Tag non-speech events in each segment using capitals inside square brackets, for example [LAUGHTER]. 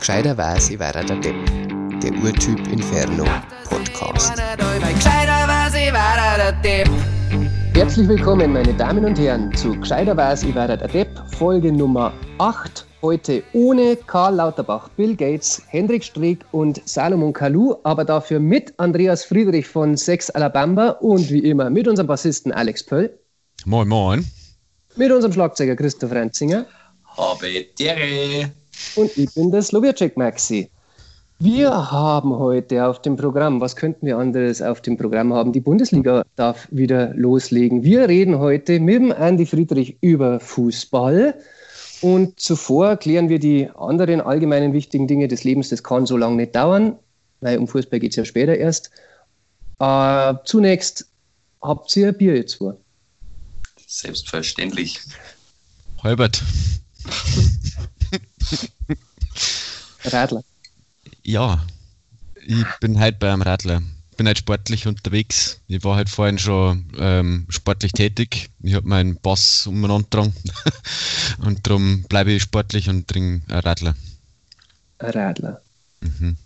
Gescheiterweise war er der Depp. Der Urtyp Inferno Podcast. Herzlich willkommen, meine Damen und Herren, zu Gescheiterweise ich war der Depp, Folge Nummer 8. Heute ohne Karl Lauterbach, Bill Gates, Hendrik Streeck und Salomon Kalou, aber dafür mit Andreas Friedrich von Sex Alabama und wie immer mit unserem Bassisten Alex Pöll. Moin, moin. Mit unserem Schlagzeuger Christoph Renzinger. Habe Dere. Und ich bin der Slowacek Maxi. Wir haben heute auf dem Programm, was könnten wir anderes auf dem Programm haben? Die Bundesliga darf wieder loslegen. Wir reden heute mit dem Andy Friedrich über Fußball. Und zuvor klären wir die anderen allgemeinen wichtigen Dinge des Lebens. Das kann so lange nicht dauern, weil um Fußball geht es ja später erst. Äh, zunächst habt ihr Bier jetzt vor? Selbstverständlich. Halbert. [LAUGHS] Radler. Ja, ich bin halt beim Radler. Bin halt sportlich unterwegs. Ich war halt vorhin schon ähm, sportlich tätig. Ich habe meinen Boss umeinander dran. [LAUGHS] und darum bleibe ich sportlich und trinke einen Radler. Ein Radler. Mhm.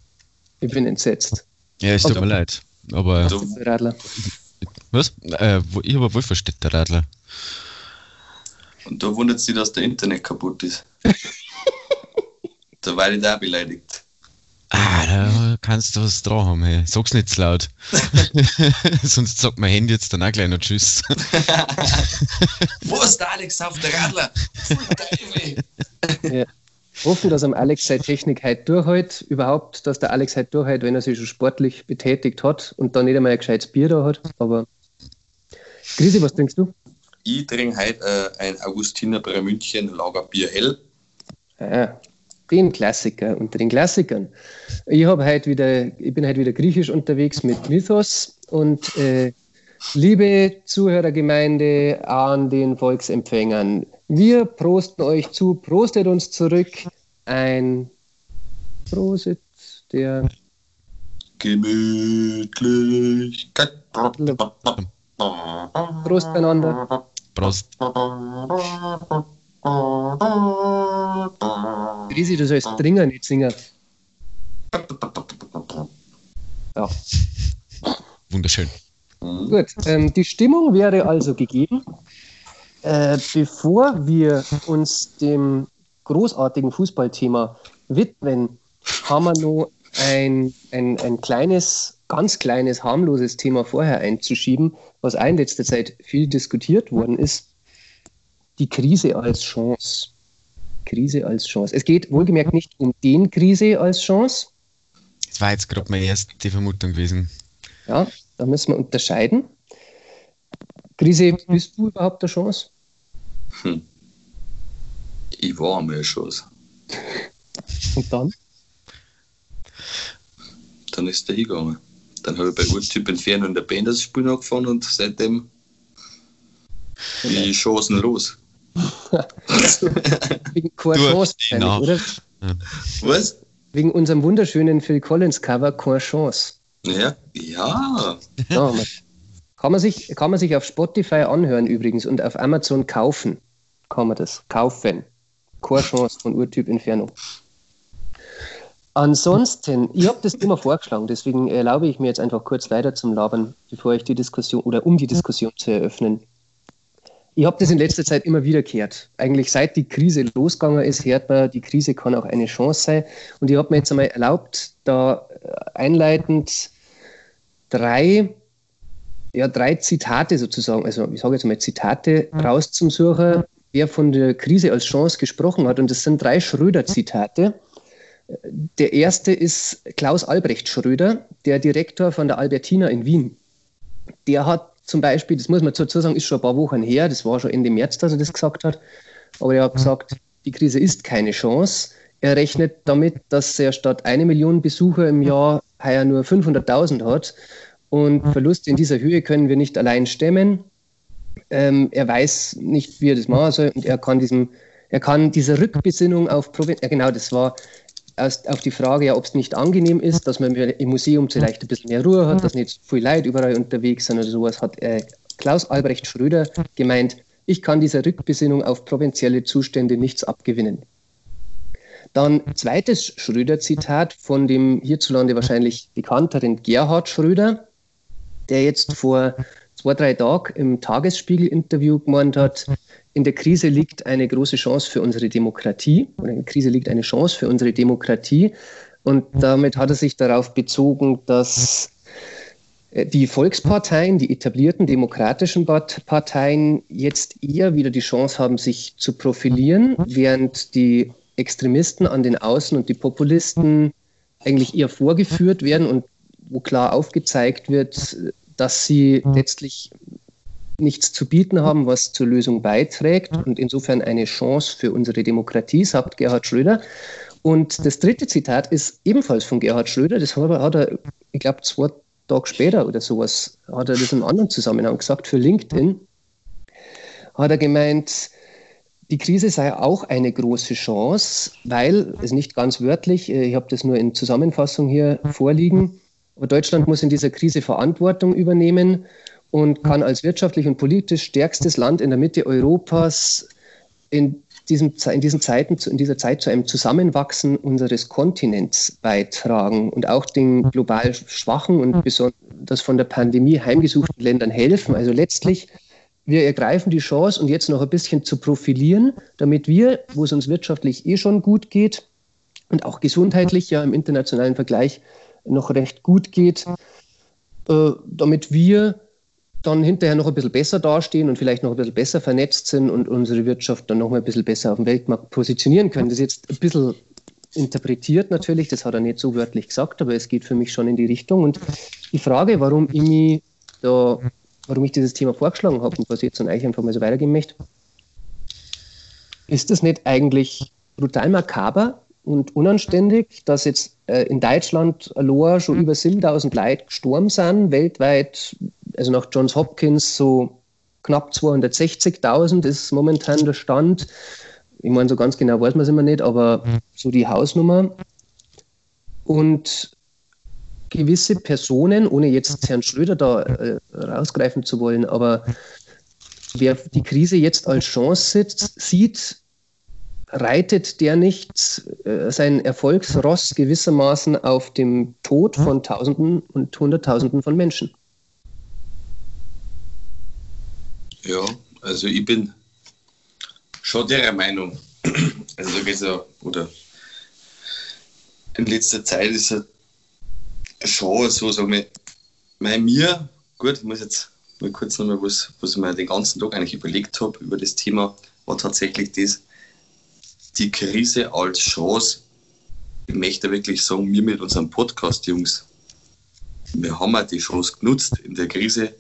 Ich bin entsetzt. Ja, es tut mir leid. Aber. Radler. Was? Äh, ich habe wohlversteht, der Radler. Und da wundert sie, dass der Internet kaputt ist. [LAUGHS] da war ich da beleidigt. Ah, da kannst du was dran haben, hey. Sag's nicht zu laut. [LAUGHS] [LAUGHS] Sonst sagt mein Handy jetzt dann auch gleich noch Tschüss. Wo ist der Alex auf der Radler? ja. Hoffen, dass am Alex seine Technik heute durchhält. Überhaupt, dass der Alex heute durchhält, wenn er sich schon sportlich betätigt hat und dann nicht einmal ein gescheites Bier da hat. Aber Grisi, was trinkst du? Ich trinke heute äh, ein Augustiner bei München Lagerbier hell. Ah, den Klassiker unter den Klassikern. Ich, heute wieder, ich bin heute wieder griechisch unterwegs mit Mythos und äh, liebe Zuhörergemeinde an den Volksempfängern, wir prosten euch zu, prostet uns zurück. Ein Prosit der Gemütlichkeit. Prost beieinander. Prost. Grisi, du sollst dringend nicht singen. Ja. Wunderschön. Gut, ähm, die Stimmung wäre also gegeben. Äh, bevor wir uns dem großartigen Fußballthema widmen, haben wir noch ein, ein, ein kleines, ganz kleines, harmloses Thema vorher einzuschieben, was auch in letzter Zeit viel diskutiert worden ist. Die Krise als Chance. Krise als Chance. Es geht wohlgemerkt nicht um den Krise als Chance. Das war jetzt gerade meine erste Vermutung gewesen. Ja, da müssen wir unterscheiden. Krise, bist du überhaupt eine Chance? Hm. Ich war einmal eine Chance. Und dann? Dann ist der hingegangen. Dann habe ich bei Urtyp Inferno in der Band das Spiel angefangen und seitdem bin ich chancenlos. Wegen [LAUGHS] Chance, oder? Was? Wegen unserem wunderschönen Phil Collins Cover keine Chance. Ja, ja. ja kann, man sich, kann man sich auf Spotify anhören übrigens und auf Amazon kaufen. Kann man das kaufen. Keine Chance von Urtyp Inferno. Ansonsten, ich habe das Thema vorgeschlagen, deswegen erlaube ich mir jetzt einfach kurz weiter zum Labern, bevor ich die Diskussion oder um die Diskussion zu eröffnen. Ich habe das in letzter Zeit immer wieder gehört. Eigentlich seit die Krise losgegangen ist, hört man, die Krise kann auch eine Chance sein. Und ich habe mir jetzt einmal erlaubt, da äh, einleitend drei, ja, drei Zitate sozusagen, also ich sage jetzt mal Zitate mhm. rauszusuchen, wer von der Krise als Chance gesprochen hat. Und das sind drei Schröder-Zitate. Der erste ist Klaus Albrecht Schröder, der Direktor von der Albertina in Wien. Der hat zum Beispiel, das muss man dazu sagen, ist schon ein paar Wochen her, das war schon Ende März, dass er das gesagt hat, aber er hat gesagt, die Krise ist keine Chance. Er rechnet damit, dass er statt eine Million Besucher im Jahr heuer nur 500.000 hat. Und Verluste in dieser Höhe können wir nicht allein stemmen. Ähm, er weiß nicht, wie er das machen soll. Und er kann diesem, er kann diese Rückbesinnung auf Provinz, ja genau, das war erst auf die Frage, ja, ob es nicht angenehm ist, dass man im Museum vielleicht ein bisschen mehr Ruhe hat, dass nicht so viel Leute überall unterwegs sind oder sowas, hat äh, Klaus Albrecht Schröder gemeint, ich kann dieser Rückbesinnung auf provinzielle Zustände nichts abgewinnen. Dann zweites Schröder-Zitat von dem hierzulande wahrscheinlich bekannteren Gerhard Schröder, der jetzt vor zwei, drei Tagen im Tagesspiegel-Interview gemeint hat, in der Krise liegt eine große Chance für unsere Demokratie oder in der Krise liegt eine Chance für unsere Demokratie. Und damit hat er sich darauf bezogen, dass äh, die Volksparteien, die etablierten demokratischen Parteien jetzt eher wieder die Chance haben, sich zu profilieren, während die Extremisten an den Außen und die Populisten eigentlich eher vorgeführt werden und wo klar aufgezeigt wird, dass sie letztlich nichts zu bieten haben, was zur Lösung beiträgt und insofern eine Chance für unsere Demokratie, sagt Gerhard Schröder. Und das dritte Zitat ist ebenfalls von Gerhard Schröder, das hat er, ich glaube, zwei Tage später oder sowas, hat er das in einem anderen Zusammenhang gesagt, für LinkedIn, hat er gemeint, die Krise sei auch eine große Chance, weil, es nicht ganz wörtlich, äh, ich habe das nur in Zusammenfassung hier vorliegen, aber Deutschland muss in dieser Krise Verantwortung übernehmen und kann als wirtschaftlich und politisch stärkstes Land in der Mitte Europas in, diesem, in, diesen Zeiten, in dieser Zeit zu einem Zusammenwachsen unseres Kontinents beitragen und auch den global schwachen und besonders von der Pandemie heimgesuchten Ländern helfen. Also letztlich wir ergreifen die Chance, und jetzt noch ein bisschen zu profilieren, damit wir, wo es uns wirtschaftlich eh schon gut geht und auch gesundheitlich ja im internationalen Vergleich noch recht gut geht, äh, damit wir dann hinterher noch ein bisschen besser dastehen und vielleicht noch ein bisschen besser vernetzt sind und unsere Wirtschaft dann noch mal ein bisschen besser auf dem Weltmarkt positionieren können. Das ist jetzt ein bisschen interpretiert natürlich, das hat er nicht so wörtlich gesagt, aber es geht für mich schon in die Richtung. Und die Frage, warum ich mich da warum ich dieses Thema vorgeschlagen habe und was ich jetzt an euch einfach mal so weitergeben möchte. Ist das nicht eigentlich brutal makaber und unanständig, dass jetzt äh, in Deutschland allein schon über 7000 Leute gestorben sind, weltweit, also nach Johns Hopkins so knapp 260.000 ist momentan der Stand. Ich meine, so ganz genau weiß man es immer nicht, aber so die Hausnummer. Und gewisse Personen, ohne jetzt Herrn Schröder da äh, rausgreifen zu wollen, aber wer die Krise jetzt als Chance sieht, reitet der nicht äh, sein Erfolgsross gewissermaßen auf dem Tod von Tausenden und Hunderttausenden von Menschen? Ja, also ich bin schon der Meinung, [CLEARS THROAT] also da geht ja, oder in letzter Zeit ist er schon so, sagen wir, bei mir, gut, ich muss jetzt mal kurz nochmal was, was ich mir den ganzen Tag eigentlich überlegt habe über das Thema, war tatsächlich das, die Krise als Chance. Ich möchte wirklich sagen, wir mit unserem Podcast, Jungs, wir haben auch die Chance genutzt, in der Krise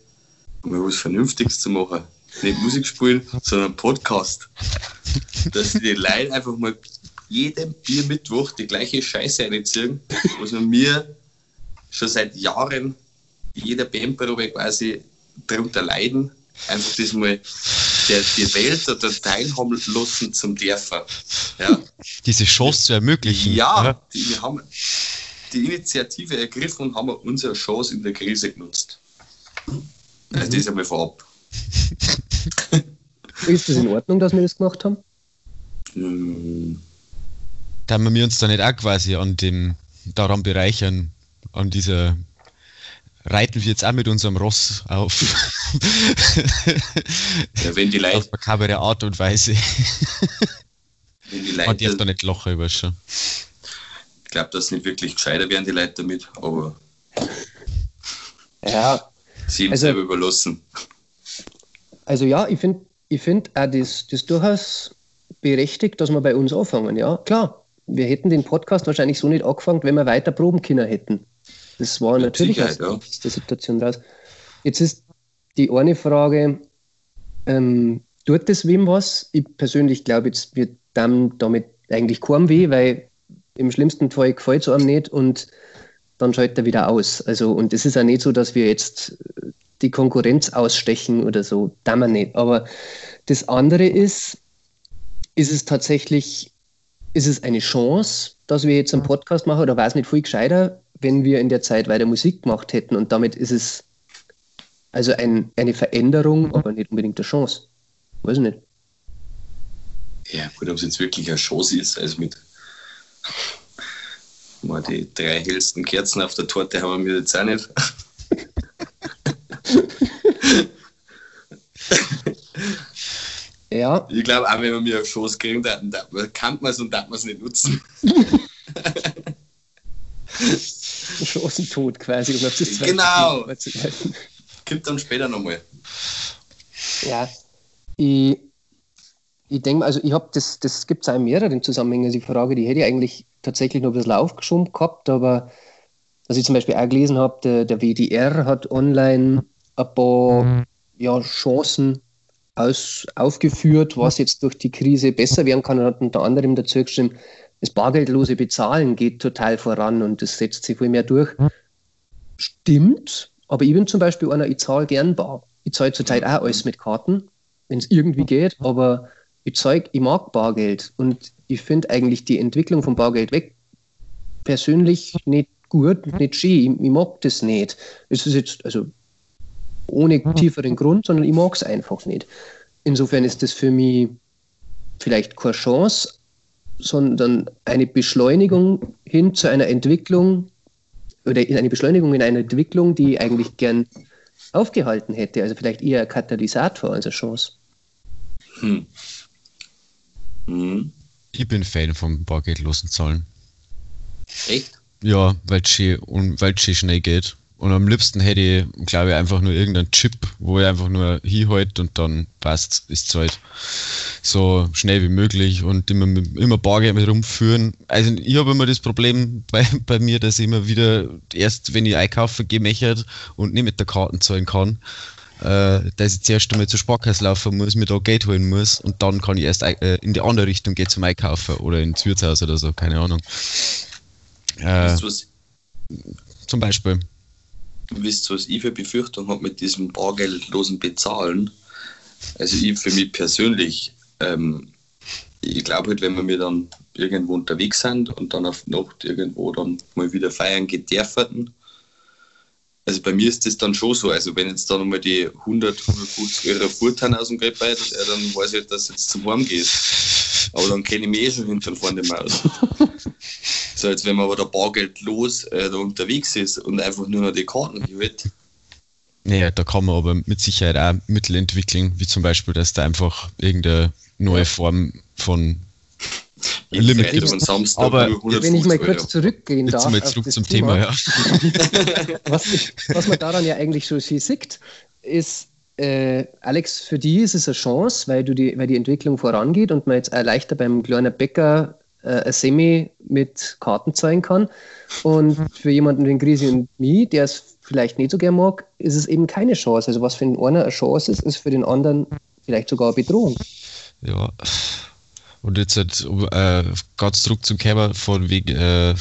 mal was Vernünftiges zu machen. Nicht Musik spielen, sondern Podcast. Dass die Leute einfach mal jeden Biermittwoch die gleiche Scheiße reinziehen, was mir schon seit Jahren jeder Bandprobe quasi darunter leiden, einfach das mal der, die Welt oder teilhaben lassen zum dürfen. Ja. Diese Chance zu ermöglichen. Ja, die, wir haben die Initiative ergriffen und haben unsere Chance in der Krise genutzt. Also das einmal vorab. [LAUGHS] Ist das in Ordnung, dass wir das gemacht haben? Hm. Da haben wir uns da nicht auch quasi an dem daran bereichern, an dieser reiten wir jetzt auch mit unserem Ross auf. ja, wenn die Leute. Auf makabere Art und Weise. wenn die Leute. Jetzt da nicht Loch über schon. Ich glaube, dass nicht wirklich gescheiter werden, die Leute damit, aber. Ja. Sie also, selber überlassen. Also, ja, ich finde ich find auch das, das durchaus berechtigt, dass wir bei uns anfangen. Ja, klar. Wir hätten den Podcast wahrscheinlich so nicht angefangen, wenn wir weiter Probenkinder hätten. Das war Mit natürlich aus ja. der Situation raus. Jetzt ist die eine Frage, ähm, tut das wem was? Ich persönlich glaube, jetzt wird dann damit eigentlich kaum weh, weil im schlimmsten Fall gefällt es einem nicht und dann schaltet er wieder aus. Also, und es ist ja nicht so, dass wir jetzt die Konkurrenz ausstechen oder so, da man nicht. Aber das andere ist, ist es tatsächlich, ist es eine Chance, dass wir jetzt einen Podcast machen oder war es nicht viel gescheiter, wenn wir in der Zeit weiter Musik gemacht hätten. Und damit ist es also ein, eine Veränderung, aber nicht unbedingt eine Chance. Weiß ich nicht. Ja, gut, ob es jetzt wirklich eine Chance ist, also mit mal die drei hellsten Kerzen auf der Torte haben wir jetzt auch nicht. Ja, Ich glaube, auch wenn wir mir eine Chance kriegen, dann, dann kann man es und darf man es nicht nutzen. [LAUGHS] Chancentod quasi, um auf das zweite Genau. Zu greifen. Kommt dann später nochmal. Ja, ich, ich denke also ich habe das, das gibt es auch in mehreren Zusammenhängen. Also die Frage, die hätte ich eigentlich tatsächlich noch ein bisschen aufgeschoben gehabt, aber was ich zum Beispiel auch gelesen habe, der, der WDR hat online ein paar ja, Chancen aus, aufgeführt, was jetzt durch die Krise besser werden kann und hat unter anderem dazu geschrieben, das bargeldlose Bezahlen geht total voran und das setzt sich viel mehr durch. Stimmt, aber ich bin zum Beispiel einer, ich zahle gern bar. Ich zahle zurzeit auch alles mit Karten, wenn es irgendwie geht, aber ich, zeig, ich mag Bargeld und ich finde eigentlich die Entwicklung von Bargeld weg persönlich nicht gut, nicht schön. Ich, ich mag das nicht. Es ist jetzt, also ohne tieferen Grund, sondern ich mag es einfach nicht. Insofern ist das für mich vielleicht keine Chance, sondern eine Beschleunigung hin zu einer Entwicklung oder eine Beschleunigung in einer Entwicklung, die ich eigentlich gern aufgehalten hätte. Also vielleicht eher ein Katalysator als eine Chance. Hm. Hm. Ich bin Fan vom bargeldlosen Zahlen. Echt? Ja, weil es schön, und weil es schön schnell geht. Und am liebsten hätte ich, glaube ich, einfach nur irgendeinen Chip, wo ich einfach nur hinhalte und dann passt, ist es halt so schnell wie möglich und immer, immer Bargeld mit rumführen. Also ich habe immer das Problem [LAUGHS] bei, bei mir, dass ich immer wieder erst, wenn ich einkaufe, gehe mechert und nicht mit der Karte zahlen kann, äh, dass ich zuerst einmal zur Sparkasse laufen muss, mir da Geld holen muss und dann kann ich erst äh, in die andere Richtung gehen zum Einkaufen oder ins Wirtshaus oder so, keine Ahnung. Äh, zum Beispiel. Wisst was ich für Befürchtung habe mit diesem bargeldlosen Bezahlen? Also ich für mich persönlich, ähm, ich glaube halt, wenn wir mir dann irgendwo unterwegs sind und dann auf Nacht irgendwo dann mal wieder feiern geht also bei mir ist das dann schon so, also wenn jetzt dann mal die 100, 150 Euro Furtan aus dem Geldbeutel, ja, dann weiß ich, halt, dass du jetzt zum Heim gehst. Aber dann kenne ich mich eh schon hinten und vorne aus. [LAUGHS] So, als wenn man aber da bargeldlos äh, da unterwegs ist und einfach nur noch die Karten hält. Naja, da kann man aber mit Sicherheit auch Mittel entwickeln, wie zum Beispiel, dass da einfach irgendeine neue Form von Jeden Limit gibt. und Samstag Aber nur 150 Wenn ich mal kurz zurückgehen Jetzt darf. wir auf zurück das zum Thema, ja. [LAUGHS] was, was man daran ja eigentlich schon viel sieht, ist, äh, Alex, für die ist es eine Chance, weil, du die, weil die Entwicklung vorangeht und man jetzt auch leichter beim kleinen Bäcker äh, Semi mit Karten zahlen kann. Und für jemanden wie Grisi und mich, der es vielleicht nicht so gern mag, ist es eben keine Chance. Also was für den einen eine Chance ist, ist für den anderen vielleicht sogar eine Bedrohung. Ja. Und jetzt halt, um, äh, ganz zurück zum Thema von wegen, äh,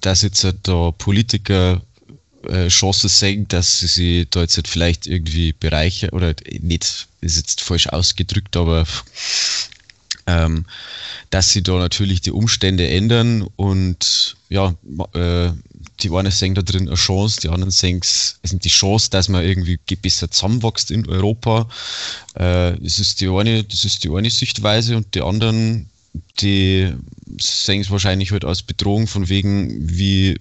dass jetzt halt da Politiker äh, Chancen sehen, dass sie sich da jetzt halt vielleicht irgendwie bereichern, oder nicht, ist jetzt falsch ausgedrückt, aber ähm, dass sie da natürlich die Umstände ändern und ja, äh, die einen sehen da drin eine Chance, die anderen sehen es sind die Chance, dass man irgendwie ge- besser zusammenwächst in Europa. Äh, das ist die eine, das ist die eine Sichtweise und die anderen, die sehen es wahrscheinlich halt als Bedrohung von wegen, wie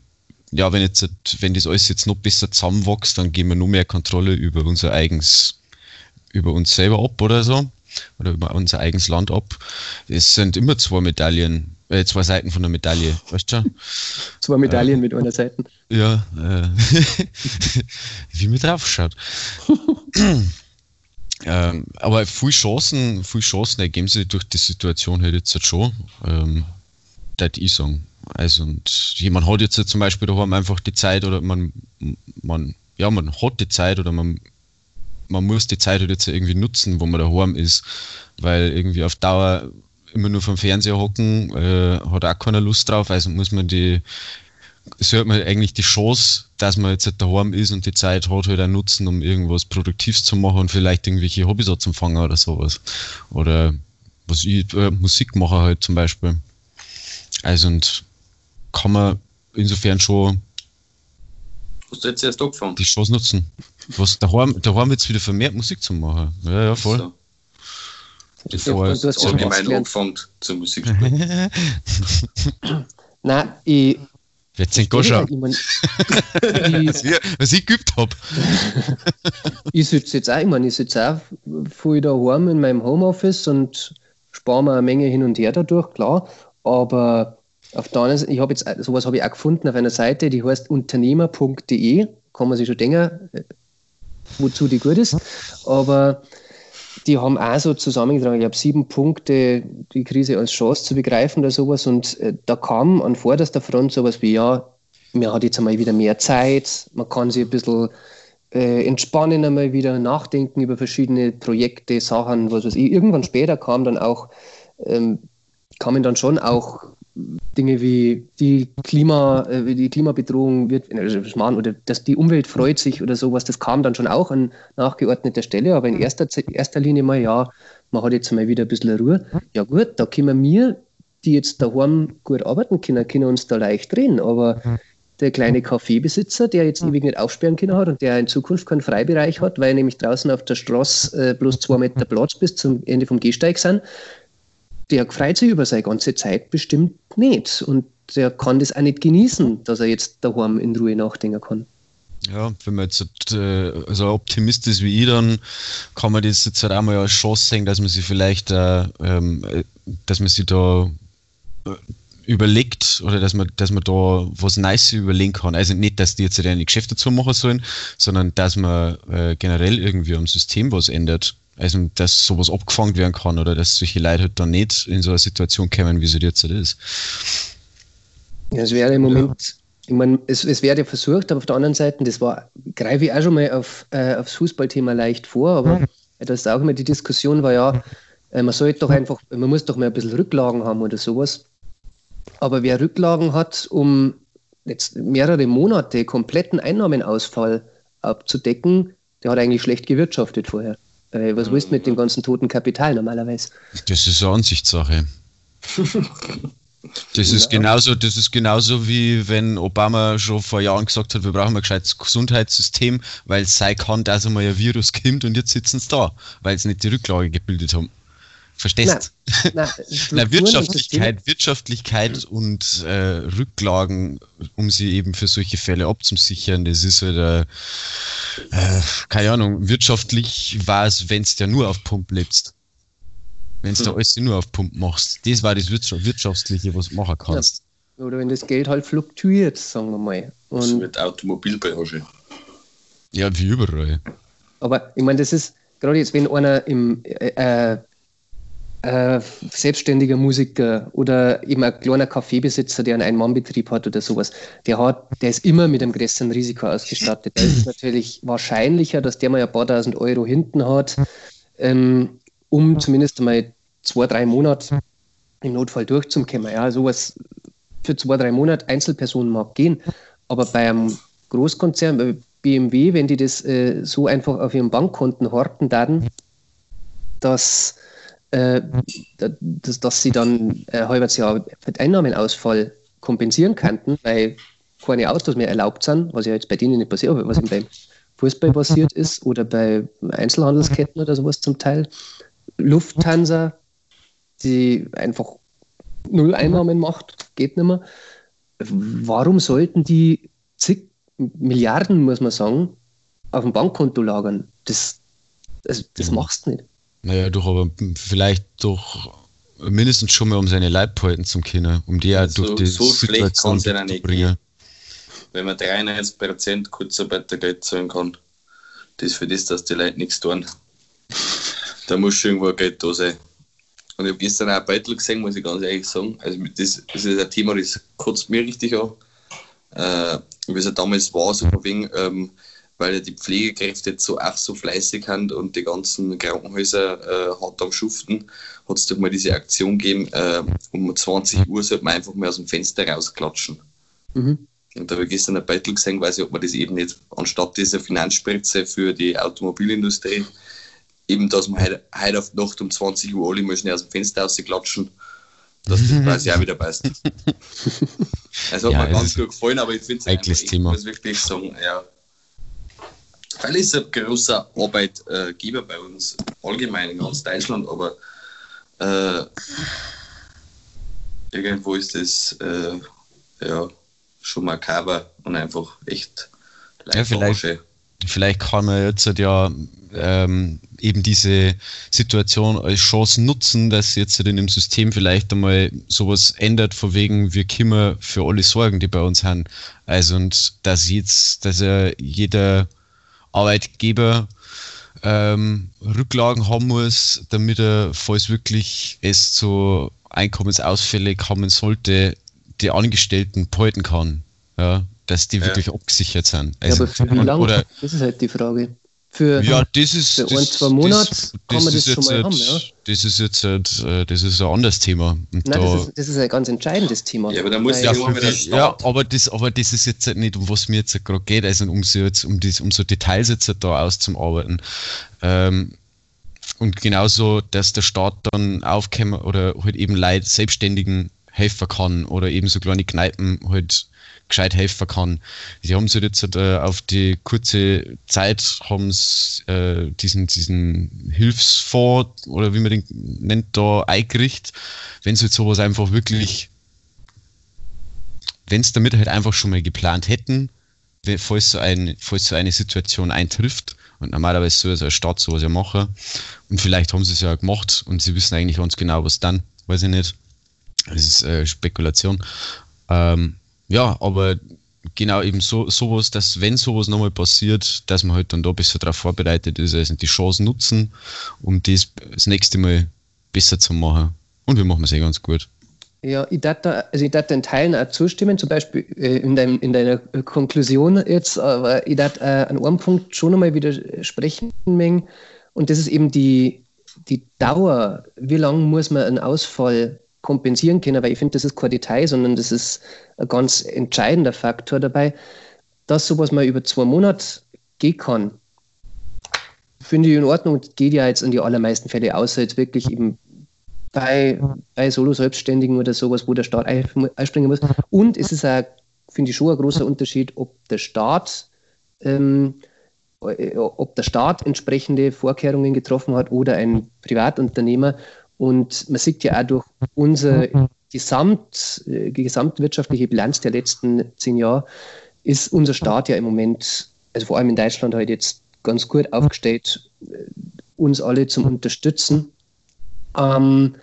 ja, wenn jetzt, wenn das alles jetzt noch besser zusammenwächst, dann geben wir noch mehr Kontrolle über unser eigens, über uns selber ab oder so. Oder über unser eigenes Land ab. Es sind immer zwei Medaillen, äh, zwei Seiten von der Medaille, weißt du? [LAUGHS] Zwei Medaillen mit einer Seite. Ja, äh, [LAUGHS] wie mir drauf schaut. [LAUGHS] ähm, aber viel Chancen, viel Chancen ergeben sich durch die Situation halt jetzt halt schon, ähm, würde ich sagen. Also und jemand hat jetzt zum Beispiel daheim einfach die Zeit oder man, man, ja, man hat die Zeit oder man, man muss die Zeit halt jetzt irgendwie nutzen, wo man daheim ist, weil irgendwie auf Dauer immer nur vom Fernseher hocken, äh, hat auch keiner Lust drauf, also muss man die, so hat man eigentlich die Chance, dass man jetzt halt daheim ist und die Zeit hat halt auch nutzen, um irgendwas Produktives zu machen und vielleicht irgendwelche Hobbys anzufangen oder sowas. Oder was ich, äh, Musik mache halt zum Beispiel. Also und kann man insofern schon Hast du jetzt erst angefangen? die Chance nutzen. Was daheim, daheim jetzt wieder vermehrt Musik zu machen. Ja, ja, voll. So, Und du hast so schon habe ich was meinen gelernt. angefangen zum Musikspielen. [LAUGHS] Nein, ich, Jetzt sind Goscha. Ich mein, was, [LAUGHS] ich, was ich geübt habe. [LAUGHS] ich sitze jetzt auch, ich meine, ich sitze auch voll daheim in meinem Homeoffice und spare mir eine Menge hin und her dadurch, klar. Aber auf der anderen Seite, ich habe jetzt, sowas habe ich auch gefunden auf einer Seite, die heißt unternehmer.de, kann man sich schon denken, wozu die gut ist. Aber die haben auch so zusammengetragen, ich habe sieben Punkte, die Krise als Chance zu begreifen oder sowas. Und äh, da kam an vorderster Front sowas wie, ja, man hat jetzt einmal wieder mehr Zeit, man kann sich ein bisschen äh, entspannen, einmal wieder nachdenken über verschiedene Projekte, Sachen, was weiß ich. Irgendwann später kam dann auch, ähm, kamen dann schon auch Dinge wie die Klima, äh, die Klimabedrohung wird, also oder dass die Umwelt freut sich oder sowas, das kam dann schon auch an nachgeordneter Stelle, aber in erster, erster Linie mal, ja, man hat jetzt mal wieder ein bisschen Ruhe. Ja gut, da können wir, die jetzt daheim gut arbeiten können, können uns da leicht drehen, aber der kleine Kaffeebesitzer, der jetzt ewig nicht aufsperren können hat und der in Zukunft keinen Freibereich hat, weil nämlich draußen auf der Straße äh, bloß zwei Meter Platz bis zum Ende vom Gehsteig sind, der freut sich über seine ganze Zeit bestimmt nicht. Und der kann das auch nicht genießen, dass er jetzt daheim in Ruhe nachdenken kann. Ja, wenn man jetzt äh, so optimist ist wie ich, dann kann man das jetzt halt mal als Chance sehen, dass man sich vielleicht, äh, ähm, dass man sich da äh, überlegt oder dass man, dass man da was Nice überlegen kann. Also nicht, dass die jetzt halt eine Geschäfte dazu machen sollen, sondern dass man äh, generell irgendwie am System was ändert. Also, dass sowas abgefangen werden kann oder dass solche Leute halt dann nicht in so eine Situation kommen, wie sie jetzt halt ist. Ja, es wäre im Moment, ja. ich meine, es, es wäre ja versucht, aber auf der anderen Seite, das war, greife ich auch schon mal auf, äh, aufs Fußballthema leicht vor, aber mhm. das ist auch immer die Diskussion war ja, äh, man sollte doch einfach, man muss doch mal ein bisschen Rücklagen haben oder sowas. Aber wer Rücklagen hat, um jetzt mehrere Monate kompletten Einnahmenausfall abzudecken, der hat eigentlich schlecht gewirtschaftet vorher. Äh, was willst du mit dem ganzen toten Kapital normalerweise? Das ist eine Ansichtssache. [LAUGHS] Das ist, genauso, das ist genauso wie wenn Obama schon vor Jahren gesagt hat, wir brauchen ein gescheites Gesundheitssystem, weil es sein kann, dass einmal ein Virus kommt und jetzt sitzen sie da, weil sie nicht die Rücklage gebildet haben. Verstehst? Na, na, [LAUGHS] Wirtschaftlichkeit, Wirtschaftlichkeit und äh, Rücklagen, um sie eben für solche Fälle abzusichern, das ist halt, äh, äh, keine Ahnung, wirtschaftlich war es, wenn es ja nur auf Pump lebst. Wenn du hm. da alles nur auf Pump machst. Das war das Wirtschaftliche, was du machen kannst. Ja. Oder wenn das Geld halt fluktuiert, sagen wir mal. Und das mit Automobilbranche. Ja, wie überall. Aber ich meine, das ist gerade jetzt, wenn einer im äh, äh selbstständiger Musiker oder eben ein kleiner Kaffeebesitzer, der einen Ein-Mann-Betrieb hat oder sowas, der hat, der ist immer mit einem größeren Risiko ausgestattet. Da ist natürlich wahrscheinlicher, dass der mal ein paar tausend Euro hinten hat, ähm, um zumindest einmal zwei, drei Monate im Notfall durchzukommen. Ja, sowas für zwei, drei Monate Einzelpersonen mag gehen, aber bei einem Großkonzern, bei BMW, wenn die das äh, so einfach auf ihren Bankkonten horten dann, dass äh, dass, dass sie dann ein halbes Jahr Einnahmenausfall kompensieren könnten, weil keine Autos mehr erlaubt sind, was ja jetzt bei denen nicht passiert, aber was beim Fußball passiert ist oder bei Einzelhandelsketten oder sowas zum Teil. Lufthansa, die einfach null Einnahmen macht, geht nicht mehr. Warum sollten die zig Milliarden, muss man sagen, auf dem Bankkonto lagern? Das, das, das machst du nicht. Naja, doch, aber vielleicht doch mindestens schon mal um seine Leibhalten zum Kinder, um die ja also durch die so Situation schlecht kann zu bringen. Wenn man 93% Kurzarbeitergeld zahlen kann, das für das, dass die Leute nichts tun, da muss schon irgendwo Geld da sein. Und ich habe gestern auch ein Beitel gesehen, muss ich ganz ehrlich sagen. Also das, das ist ein Thema, das kotzt mir richtig an. Äh, wie es ja damals war, so wegen, ähm, weil ja die Pflegekräfte jetzt so auch so fleißig sind und die ganzen Krankenhäuser äh, hart am Schuften, hat es doch mal diese Aktion gegeben, äh, um 20 Uhr sollte man einfach mal aus dem Fenster rausklatschen. Mhm. Und da habe ich gestern ein Beitel gesehen, weiß ich, ob man das eben nicht anstatt dieser Finanzspritze für die Automobilindustrie, eben, dass man heute, heute auf Nacht um 20 Uhr alle mal schnell aus dem Fenster rausklatschen, dass das quasi auch wieder passt. [LAUGHS] Also hat ja, mir ganz gut gefallen, aber ich finde es muss wirklich sagen, ja, weil es ein großer Arbeitgeber äh, bei uns, allgemein in ganz Deutschland, aber äh, irgendwo ist das, äh, ja, schon makaber und einfach echt ja, vielleicht, vielleicht kann man jetzt halt ja ähm, eben diese Situation als Chance nutzen, dass jetzt in dem System vielleicht einmal sowas ändert, von wegen, wir kümmern für alle Sorgen, die bei uns haben. Also und dass jetzt, dass er jeder Arbeitgeber ähm, Rücklagen haben muss, damit er, falls wirklich es zu Einkommensausfälle kommen sollte, die Angestellten behalten kann. Ja, dass die ja. wirklich abgesichert sind. Also, ja, aber für wie lange? Das ist halt die Frage. Für, ja, das ist, für das, ein, zwei Monate kann man das schon mal haben. Ja? Das ist jetzt halt, äh, das ist ein anderes Thema. Und Nein, da, das, ist, das ist ein ganz entscheidendes Thema. Ja, aber da muss ja, für, ja, aber das, aber das ist jetzt halt nicht, um was mir jetzt gerade geht, also um so, jetzt, um, das, um so Details jetzt halt da auszuarbeiten. Ähm, und genauso, dass der Staat dann aufkommen oder halt eben Leute Selbstständigen helfen kann oder eben so kleine Kneipen halt gescheit helfen kann. Sie haben sich jetzt äh, auf die kurze Zeit haben äh, diesen, diesen Hilfsfonds oder wie man den nennt, da eingerichtet. Wenn sie jetzt sowas einfach wirklich, wenn es damit halt einfach schon mal geplant hätten, falls so, ein, falls so eine Situation eintrifft, und normalerweise soll es als Staat sowas ja machen, und vielleicht haben sie es ja gemacht und sie wissen eigentlich ganz genau, was dann, weiß ich nicht. Das ist äh, Spekulation. Ähm, ja, aber genau eben so sowas, dass wenn sowas nochmal passiert, dass man halt dann da bisschen darauf vorbereitet ist, also die Chance nutzen, um das das nächste Mal besser zu machen. Und wir machen es eh ganz gut. Ja, ich darf also ich den Teilen auch zustimmen, zum Beispiel äh, in, dein, in deiner Konklusion jetzt, aber ich darf äh, an einem Punkt schon einmal widersprechen, und das ist eben die, die Dauer. Wie lange muss man einen Ausfall kompensieren können, weil ich finde, das ist kein Detail, sondern das ist ein ganz entscheidender Faktor dabei, dass sowas mal über zwei Monate gehen kann. Finde ich in Ordnung geht ja jetzt in die allermeisten Fälle, außer jetzt wirklich eben bei, bei Solo-Selbstständigen oder sowas, wo der Staat einspringen muss. Und es ist auch, finde ich, schon ein großer Unterschied, ob der Staat ähm, ob der Staat entsprechende Vorkehrungen getroffen hat oder ein Privatunternehmer. Und man sieht ja auch durch unsere Gesamt, äh, gesamtwirtschaftliche Bilanz der letzten zehn Jahre, ist unser Staat ja im Moment, also vor allem in Deutschland, halt jetzt ganz gut aufgestellt, äh, uns alle zum Unterstützen. Ähm,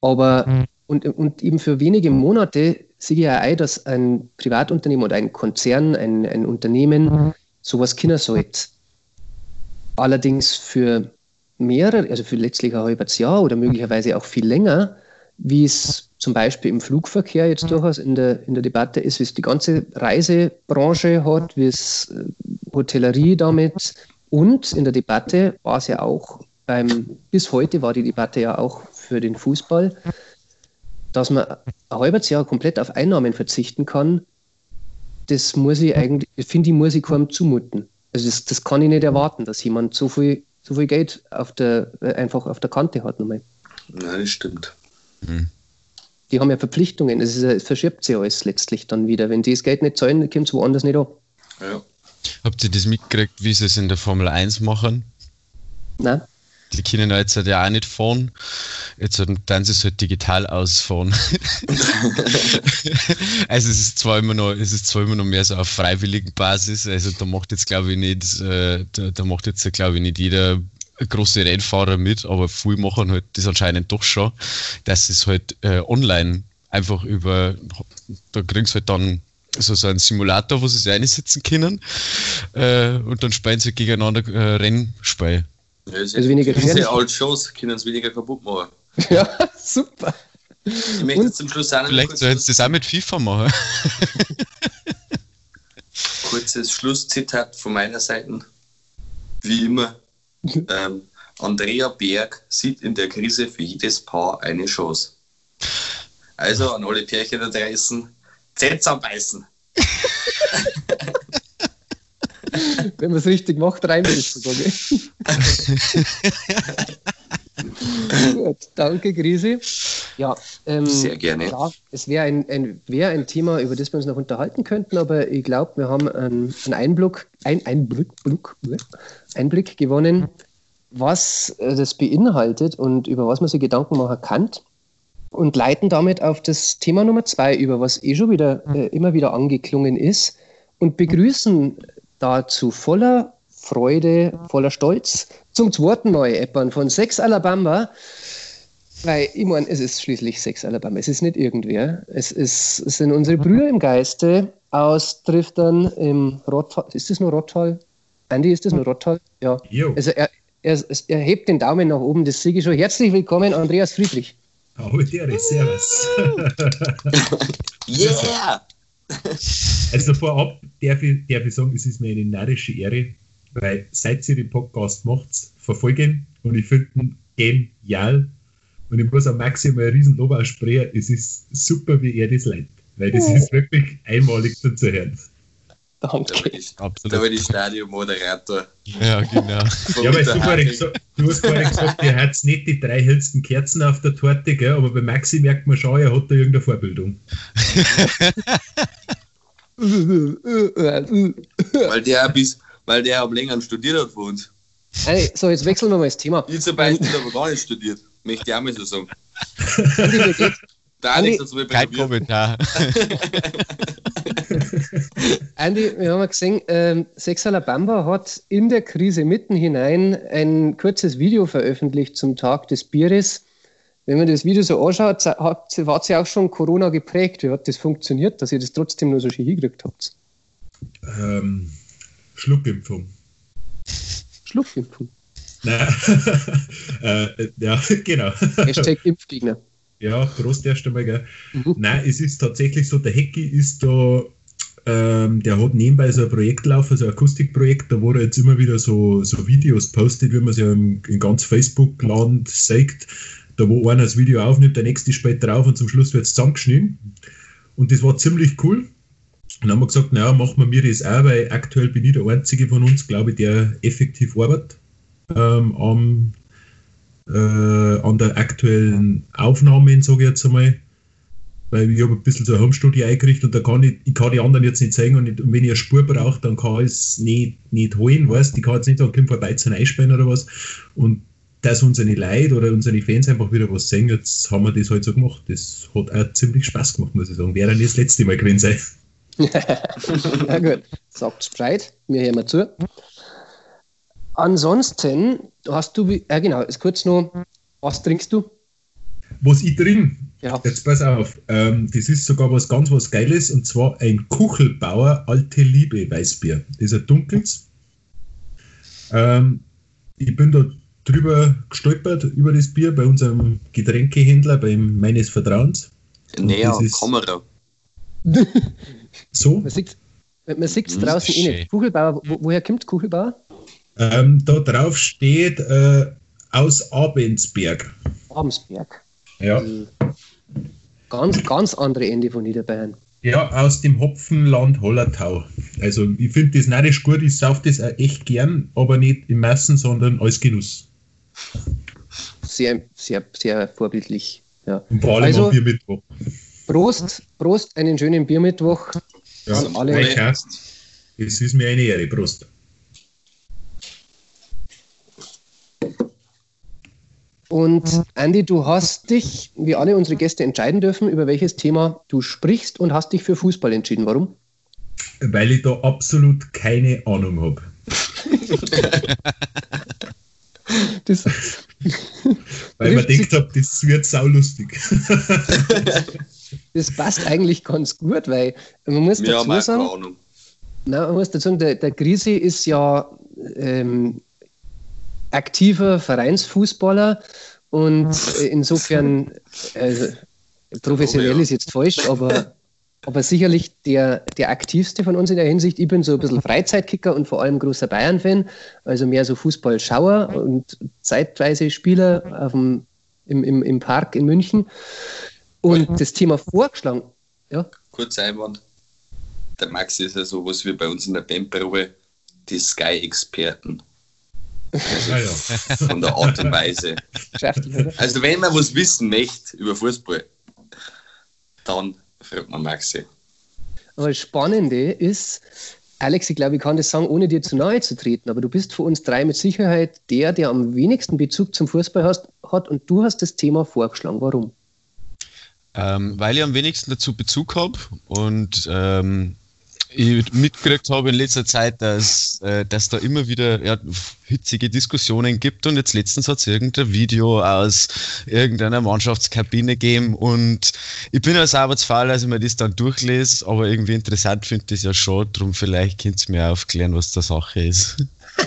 aber und, und eben für wenige Monate sehe ich ja ein, dass ein Privatunternehmen oder ein Konzern, ein, ein Unternehmen sowas können sollte. Allerdings für mehrere, also für letztlich ein halbes Jahr oder möglicherweise auch viel länger, wie es zum Beispiel im Flugverkehr jetzt durchaus in der, in der Debatte ist, wie es die ganze Reisebranche hat, wie es äh, Hotellerie damit und in der Debatte war es ja auch beim, bis heute war die Debatte ja auch für den Fußball, dass man ein halbes Jahr komplett auf Einnahmen verzichten kann, das muss ich eigentlich, finde ich, muss ich kaum zumuten. Also das, das kann ich nicht erwarten, dass jemand so viel so viel Geld auf der, äh, einfach auf der Kante hat nochmal. Nein, das stimmt. Mhm. Die haben ja Verpflichtungen, es, ist, es verschiebt sich alles letztlich dann wieder. Wenn die das Geld nicht zahlen, kommt es woanders nicht an. Ja. Habt ihr das mitgekriegt, wie sie es in der Formel 1 machen? Nein die können jetzt halt ja auch nicht fahren. Jetzt dann sie es halt digital ausfahren. [LAUGHS] also es ist zwar immer noch, es ist zwar immer noch mehr so auf freiwilligen Basis. Also da macht jetzt glaube ich nicht, äh, da, da, macht jetzt glaube ich nicht jeder große Rennfahrer mit, aber viele machen halt das anscheinend doch schon, dass es halt äh, online einfach über, da kriegst halt dann so, so einen Simulator, wo sie sich einsetzen können äh, und dann spielen sie gegeneinander äh, Rennspiel. Ja, ist also weniger gefährlich. Diese alte Shows können es weniger kaputt machen. [LAUGHS] ja, super. Ich möchte Und zum Schluss auch Vielleicht sollten sie das auch mit FIFA machen. [LAUGHS] kurzes Schlusszitat von meiner Seite. Wie immer. [LAUGHS] Ähm, Andrea Berg sieht in der Krise für jedes Paar eine Chance. Also an alle Pärchen da draußen, Zähne zusammenbeißen. [LAUGHS] Wenn man es richtig macht, rein sogar. [LAUGHS] Gut, danke, Grisi. Ja, ähm, Sehr gerne. Ja, es wäre ein, ein, wär ein Thema, über das wir uns noch unterhalten könnten, aber ich glaube, wir haben einen, einen Einblick, ein, Einblick, Einblick gewonnen, was das beinhaltet und über was man sich Gedanken machen kann. und leiten damit auf das Thema Nummer zwei über, was eh schon wieder äh, immer wieder angeklungen ist und begrüßen dazu voller Freude, voller Stolz zum zweiten Mal Eppern von Sex Alabama. Weil, ich meine, es ist schließlich Sex Alabama, es ist nicht irgendwer. Es, ist, es sind unsere Brüder im Geiste aus Driftern im Rottal. Ist das nur Rottal? Andy, ist das nur Rottal? Ja. Jo. Also er, er, er hebt den Daumen nach oben, das sehe ich schon. Herzlich willkommen, Andreas Friedrich. Oh, der ist Servus. [LAUGHS] Yeah! [LAUGHS] Also vorab darf ich, darf ich sagen, es ist mir eine narrische Ehre, weil seit ihr den Podcast macht, verfolgen und ich finde ihn genial. Und ich muss auch Maxi mal ein riesen Lob aussprechen, es ist super, wie er das leitet. Weil das ist wirklich einmalig zuzuhören. Da war Danke. ich, da war ich Stadionmoderator. Ja, genau. von Ja, weil du, vorhin gesagt, du hast vorhin gesagt, ihr habt nicht die drei hellsten Kerzen auf der Torte, gell? aber bei Maxi merkt man schon, er hat da irgendeine Vorbildung. [LAUGHS] Weil der, bis, weil der am längeren studiert hat von uns. Hey, so, jetzt wechseln wir mal das Thema. Ich zum Beispiel aber gar nicht studiert. Möchte ich auch mal so sagen. Der Alex Andi- hat es Kein. Kommentar. [LAUGHS] Andy, wir haben ja gesehen, ähm, Sex Alabama hat in der Krise mitten hinein ein kurzes Video veröffentlicht zum Tag des Bieres. Wenn man das Video so anschaut, hat, hat sie auch schon Corona geprägt. Wie hat das funktioniert, dass ihr das trotzdem nur so schön hingekriegt habt? Ähm, Schluckimpfung. Schluckimpfung. Nein. [LAUGHS] äh, ja, [LAUGHS] genau. Hashtag Impfgegner. Ja, Prost erst einmal, gell? Mhm. Nein, es ist tatsächlich so, der Hecki ist da, ähm, der hat nebenbei so ein Projekt laufen, so ein Akustikprojekt, da wo er jetzt immer wieder so, so Videos postet, wie man es ja im, in ganz Facebook-Land sagt, da wo einer das Video aufnimmt, der nächste spielt drauf und zum Schluss wird es zusammengeschnitten. Und das war ziemlich cool. Und dann haben wir gesagt, naja, machen wir mir das auch, weil aktuell bin ich der Einzige von uns, glaube ich, der effektiv arbeitet ähm, am äh, an der aktuellen Aufnahme, sage ich jetzt einmal. Weil ich habe ein bisschen so ein Homestudio eingerichtet und da kann ich, ich kann die anderen jetzt nicht sehen und, nicht, und wenn eine Spur brauche, dann kann ich es nicht, nicht holen, weißt Ich kann jetzt nicht sagen, komm vorbei zum Einsperren oder was. Und dass unsere Leute oder unsere Fans einfach wieder was sehen, jetzt haben wir das halt so gemacht. Das hat auch ziemlich Spaß gemacht, muss ich sagen. Wäre nicht das letzte Mal gewesen sein. [LAUGHS] Ja gut, sagt's Bescheid, wir hören mal zu. Ansonsten hast du, wie- ja genau, ist kurz noch, was trinkst du? Was ich trinke, Ja, Jetzt pass auf, ähm, das ist sogar was ganz was Geiles und zwar ein Kuchelbauer Alte Liebe Weißbier. Das ist ein dunkles. Ähm, ich bin da drüber gestolpert über das Bier bei unserem Getränkehändler, beim meines Vertrauens. Näher das an ist- Kamera. So, man sieht man sieht's Mm, draußen eh nicht. Kuchelbauer, wo, woher kommt Kuchelbauer? Ähm, da drauf steht äh, aus Abendsberg. Abensberg. Ja. Ganz, ganz andere Ende von Niederbayern. ja, aus dem Hopfenland Hollertau. Also ich finde das narrisch gut, ich sauf das auch echt gern, aber nicht im Massen, sondern als Genuss. Sehr, sehr, sehr vorbildlich. Ja. Und vor allem Also- am Biermittwoch. Prost, Prost, einen schönen Biermittwoch. Ja, an alle. es ist mir eine Ehre, Prost. Und Andy, du hast dich, wie alle unsere Gäste, entscheiden dürfen, über welches Thema du sprichst und hast dich für Fußball entschieden. Warum? Weil ich da absolut keine Ahnung habe. Das, Weil ich mir Trifft sich- gedacht habe, das wird saulustig. das passt eigentlich ganz gut, weil man muss dazu auch sagen, keine Ahnung. Na, man muss dazu sagen, der, der Grisi ist ja ähm, aktiver Vereinsfußballer und äh, insofern äh, professionell ist jetzt falsch, aber, aber sicherlich der, der aktivste von uns in der Hinsicht. Ich bin so ein bisschen Freizeitkicker und vor allem großer Bayern-Fan, also mehr so Fußballschauer und zeitweise Spieler auf dem, im, im, im Park in München. Und das Thema vorgeschlagen, ja, Kurzer Einwand. Der Max ist ja sowas wie bei uns in der Bandprobe die Sky-Experten. Ja. [LAUGHS] Von der Art und Weise. geschäftlich, oder? Also wenn man was wissen möchte über Fußball, dann fragt man Maxi. Aber das Spannende ist, Alex, ich glaube, ich kann das sagen, ohne dir zu nahe zu treten, aber du bist für uns drei mit Sicherheit der, der am wenigsten Bezug zum Fußball hast, hat und du hast das Thema vorgeschlagen. Warum? Ähm, weil ich am wenigsten dazu Bezug habe und ähm, ich mitgekriegt habe in letzter Zeit, dass, äh, dass da immer wieder ja, hitzige Diskussionen gibt und jetzt letztens hat es irgendein Video aus irgendeiner Mannschaftskabine gegeben und ich bin als Arbeitsfall, als ich mir das dann durchlese, aber irgendwie interessant finde ich das ja schon, darum vielleicht könnt ihr mir aufklären, was der Sache ist. [LAUGHS]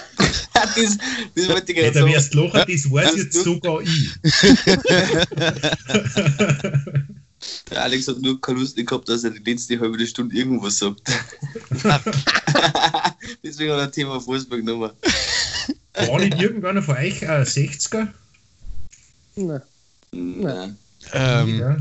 das, das wollte ich Ja, da wärst lachen, das weiß jetzt sogar ich. [LAUGHS] [LAUGHS] Der Alex hat nur keine Lust gehabt, dass er die letzte halbe Stunde irgendwas sagt. [LAUGHS] Deswegen hat er Thema Fußball genommen. War nicht irgendeiner von euch ein 60er? Na, Nein. Ähm, Ja.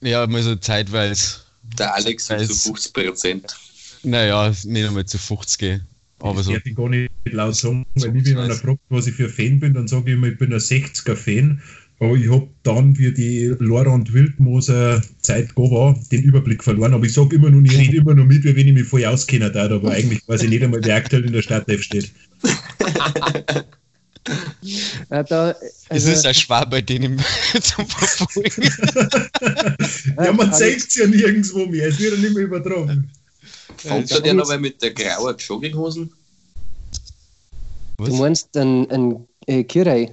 ja, mal so zeitweise, Der Alex hat so Weiß. 50 Prozent. naja, nicht einmal zu 50 gehen. Aber das so. ich gar nicht laut sagen, weil ich, wenn einer fragt, was ich für ein Fan bin, dann sage ich immer, ich bin ein 60er-Fan. Aber ich habe dann, wie die Laurent Wildmoser Zeit da war, den Überblick verloren. Aber ich sage immer nur, ich rede [LAUGHS] immer nur mit, wie wenn ich mich voll auskenne. Da, aber eigentlich weiß ich nicht einmal, wer aktuell in der Startelf steht. äh, [LAUGHS] da, Es also, ist ein Schwab bei denen [LAUGHS] zum Verfolgen. Ja, man Alex- zeigt es ja nirgendwo mehr. Es wird ja nicht mehr übertragen. Fängt Ja, er der noch mal mit der grauen Jogginghosen? du meinst ein, ein äh, Kirei.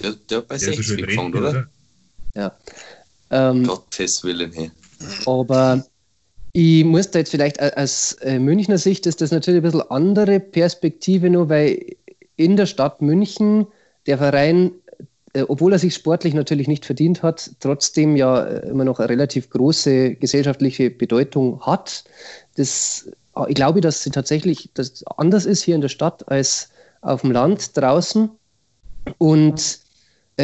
Der, der hat bei Der ist ja 60 schon gefangen, Rentner, oder? Ja. Ähm, Gottes Willen, hey. Aber ich muss da jetzt vielleicht aus äh, Münchner Sicht ist das natürlich ein bisschen andere Perspektive nur, weil in der Stadt München der Verein, äh, obwohl er sich sportlich natürlich nicht verdient hat, trotzdem ja äh, immer noch eine relativ große gesellschaftliche Bedeutung hat. Das, ich glaube, dass sie tatsächlich das anders ist hier in der Stadt als auf dem Land draußen und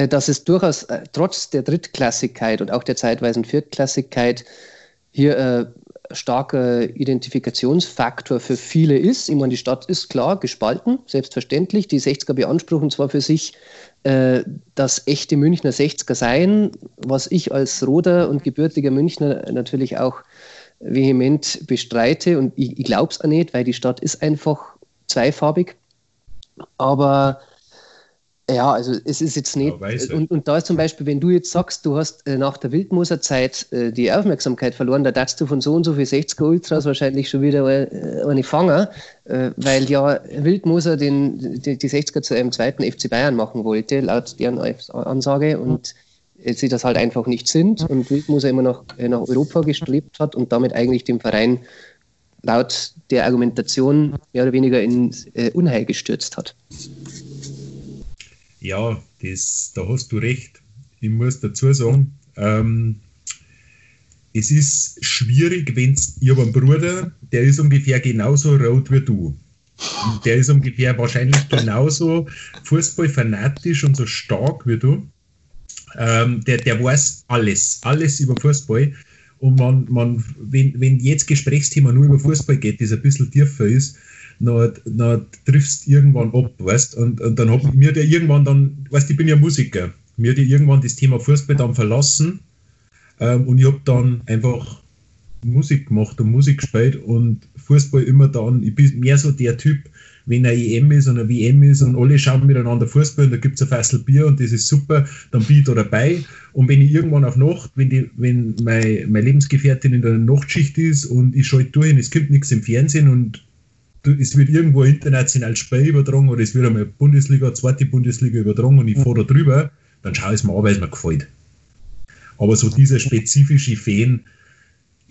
dass es durchaus äh, trotz der Drittklassigkeit und auch der zeitweisen Viertklassigkeit hier äh, starker Identifikationsfaktor für viele ist. Ich meine, die Stadt ist klar gespalten, selbstverständlich. Die 60er beanspruchen zwar für sich äh, das echte Münchner 60er sein, was ich als Roder und gebürtiger Münchner natürlich auch vehement bestreite und ich, ich glaube es auch nicht, weil die Stadt ist einfach zweifarbig. Aber ja, also es ist jetzt nicht. Ja, und, und da ist zum Beispiel, wenn du jetzt sagst, du hast äh, nach der Wildmoser-Zeit äh, die Aufmerksamkeit verloren, da darfst du von so und so viel 60er Ultras wahrscheinlich schon wieder äh, eine fangen, äh, weil ja Wildmoser den, die, die 60er zu einem zweiten FC Bayern machen wollte, laut deren Ansage. Und sie das halt einfach nicht sind und Wildmoser immer noch nach Europa gestrebt hat und damit eigentlich den Verein laut der Argumentation mehr oder weniger in äh, Unheil gestürzt hat. Ja, das, da hast du recht. Ich muss dazu sagen, ähm, es ist schwierig, wenn ich habe einen Bruder, der ist ungefähr genauso rot wie du. Und der ist ungefähr wahrscheinlich genauso fußballfanatisch und so stark wie du. Ähm, der, der weiß alles, alles über Fußball. Und man, man, wenn, wenn jetzt Gesprächsthema nur über Fußball geht, das ein bisschen tiefer ist, dann, dann triffst du irgendwann ab, weißt und, und dann hat mir der irgendwann dann, weißt ich bin ja Musiker, mir ja irgendwann das Thema Fußball dann verlassen ähm, und ich habe dann einfach Musik gemacht und Musik gespielt und Fußball immer dann, ich bin mehr so der Typ, wenn eine EM ist und eine WM ist und alle schauen miteinander Fußball und da gibt es ein Fassel Bier und das ist super, dann bin ich da dabei. Und wenn ich irgendwann auf Nacht, wenn, die, wenn meine, meine Lebensgefährtin in der Nachtschicht ist und ich schalte durch und es gibt nichts im Fernsehen und es wird irgendwo international Spiel übertragen oder es wird einmal Bundesliga, zweite Bundesliga übertragen und ich fahre da drüber, dann schaue ich es mir an, weil es mir gefällt. Aber so dieser spezifische Fan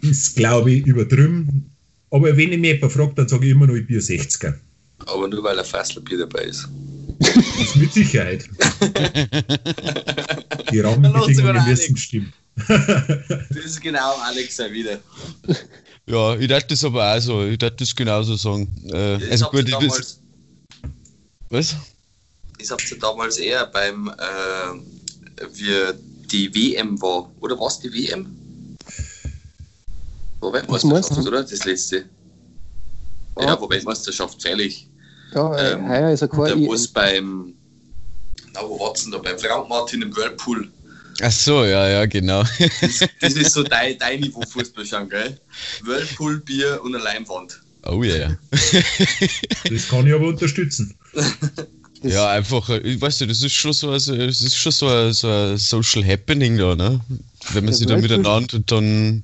ist, glaube ich, übertrieben. Aber wenn ich mich jemand fragt, dann sage ich immer noch, ich bin ein 60er. Aber nur weil ein Fasselbier dabei ist. Das ist mit Sicherheit. Die Rahmenbedingungen müssen stimmen. Das ist genau Alex auch wieder. [LAUGHS] Ja, ich dachte das aber auch so. Ich dachte das genauso sagen. Äh, also gut, ich damals, was? das habt ihr damals eher beim, äh, wie die WM war. Oder was die WM? War Was Weltmeisterschaft, meinst du? oder? Das letzte. Ja. Ja, war Weltmeisterschaft, freilich. Ja, äh, Ähm, heuer ist er kein wo es beim, na wo war's denn da? Beim Frank Martin im Whirlpool. Ach so, ja, ja, genau. Das, das ist so dein, dein [LAUGHS] Niveau Fußball schauen, gell? Whirlpool, Bier und eine Leinwand. Oh ja. Yeah. Das kann ich aber unterstützen. Das- [LAUGHS] Ja, einfach, äh, ich weiß nicht, das ist schon so, also, das ist schon so ein, so ein Social Happening da, ne? wenn man sich da miteinander und dann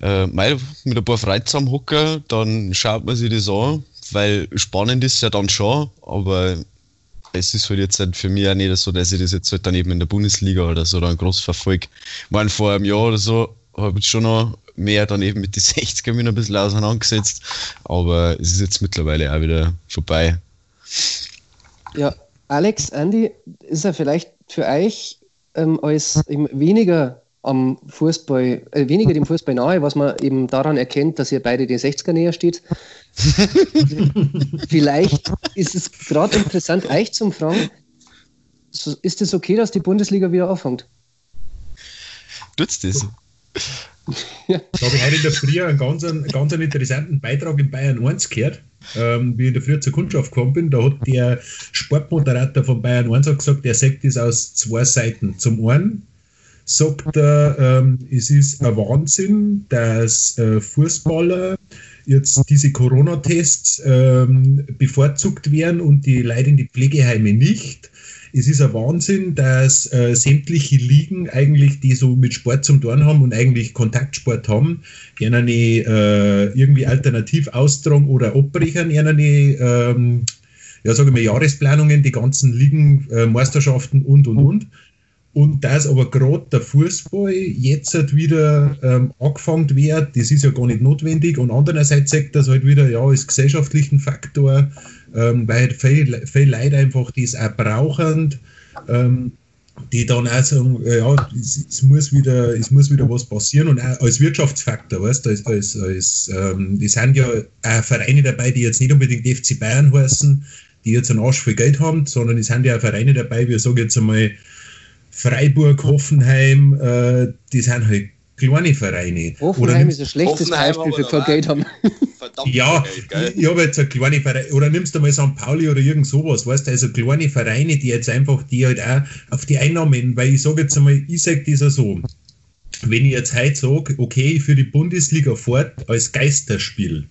äh, mit ein paar Freunden zusammenhocken, dann schaut man sich das an, weil spannend ist ja dann schon, aber es ist halt jetzt halt für mich auch nicht so, dass ich das jetzt halt dann eben in der Bundesliga oder so dann groß verfolge. Ich meine, vor einem Jahr oder so habe ich schon noch mehr dann eben mit den [LAUGHS] 60er mich ein bisschen auseinandergesetzt, aber es ist jetzt mittlerweile auch wieder vorbei. Ja, Alex, Andy, ist er vielleicht für euch ähm, als weniger am Fußball, äh, weniger dem Fußball nahe, was man eben daran erkennt, dass ihr beide den 60er näher steht. [LAUGHS] Vielleicht ist es gerade interessant, euch zum Fragen, ist es okay, dass die Bundesliga wieder anfängt? Tut's das? Ja. Da habe ich heute in der Früh einen ganz, einen ganz interessanten Beitrag in Bayern 1 gehört. Ähm, wie ich in der Früh zur Kundschaft gekommen bin, da hat der Sportmoderator von Bayern 1 gesagt, der sagt das aus zwei Seiten. Zum einen sagt er, ähm, es ist ein Wahnsinn, dass äh, Fußballer jetzt diese Corona-Tests ähm, bevorzugt werden und die Leute in die Pflegeheime nicht. Es ist ein Wahnsinn, dass äh, sämtliche Ligen eigentlich, die so mit Sport zum tun haben und eigentlich Kontaktsport haben, gerne äh, irgendwie alternativ austragen oder abbrechen, gerne ähm, ja, sagen wir, Jahresplanungen, die ganzen Ligen, äh, Meisterschaften und und und. Und dass aber gerade der Fußball jetzt halt wieder ähm, angefangen wird, das ist ja gar nicht notwendig. Und andererseits sagt das halt wieder, ja, als gesellschaftlichen Faktor, ähm, weil viele, viele Leute einfach das auch brauchen, ähm, die dann auch sagen, ja, es, es, muss wieder, es muss wieder was passieren. Und auch als Wirtschaftsfaktor, weißt du, als, als, als ähm, die sind ja auch Vereine dabei, die jetzt nicht unbedingt FC Bayern heißen, die jetzt einen Arsch voll Geld haben, sondern es sind ja auch Vereine dabei, wie sage jetzt einmal, Freiburg, Hoffenheim, äh, die sind halt kleine Vereine. Hoffenheim ist ein schlechtes Beispiel für haben. ja, Geld, ich habe jetzt eine kleine Vereine, oder nimmst du mal St. Pauli oder irgend sowas, weißt du, also kleine Vereine, die jetzt einfach, die halt auch auf die Einnahmen, weil ich sage jetzt einmal, ich sage das ja so, wenn ich jetzt heute sage, okay, für die Bundesliga fort als Geisterspiel,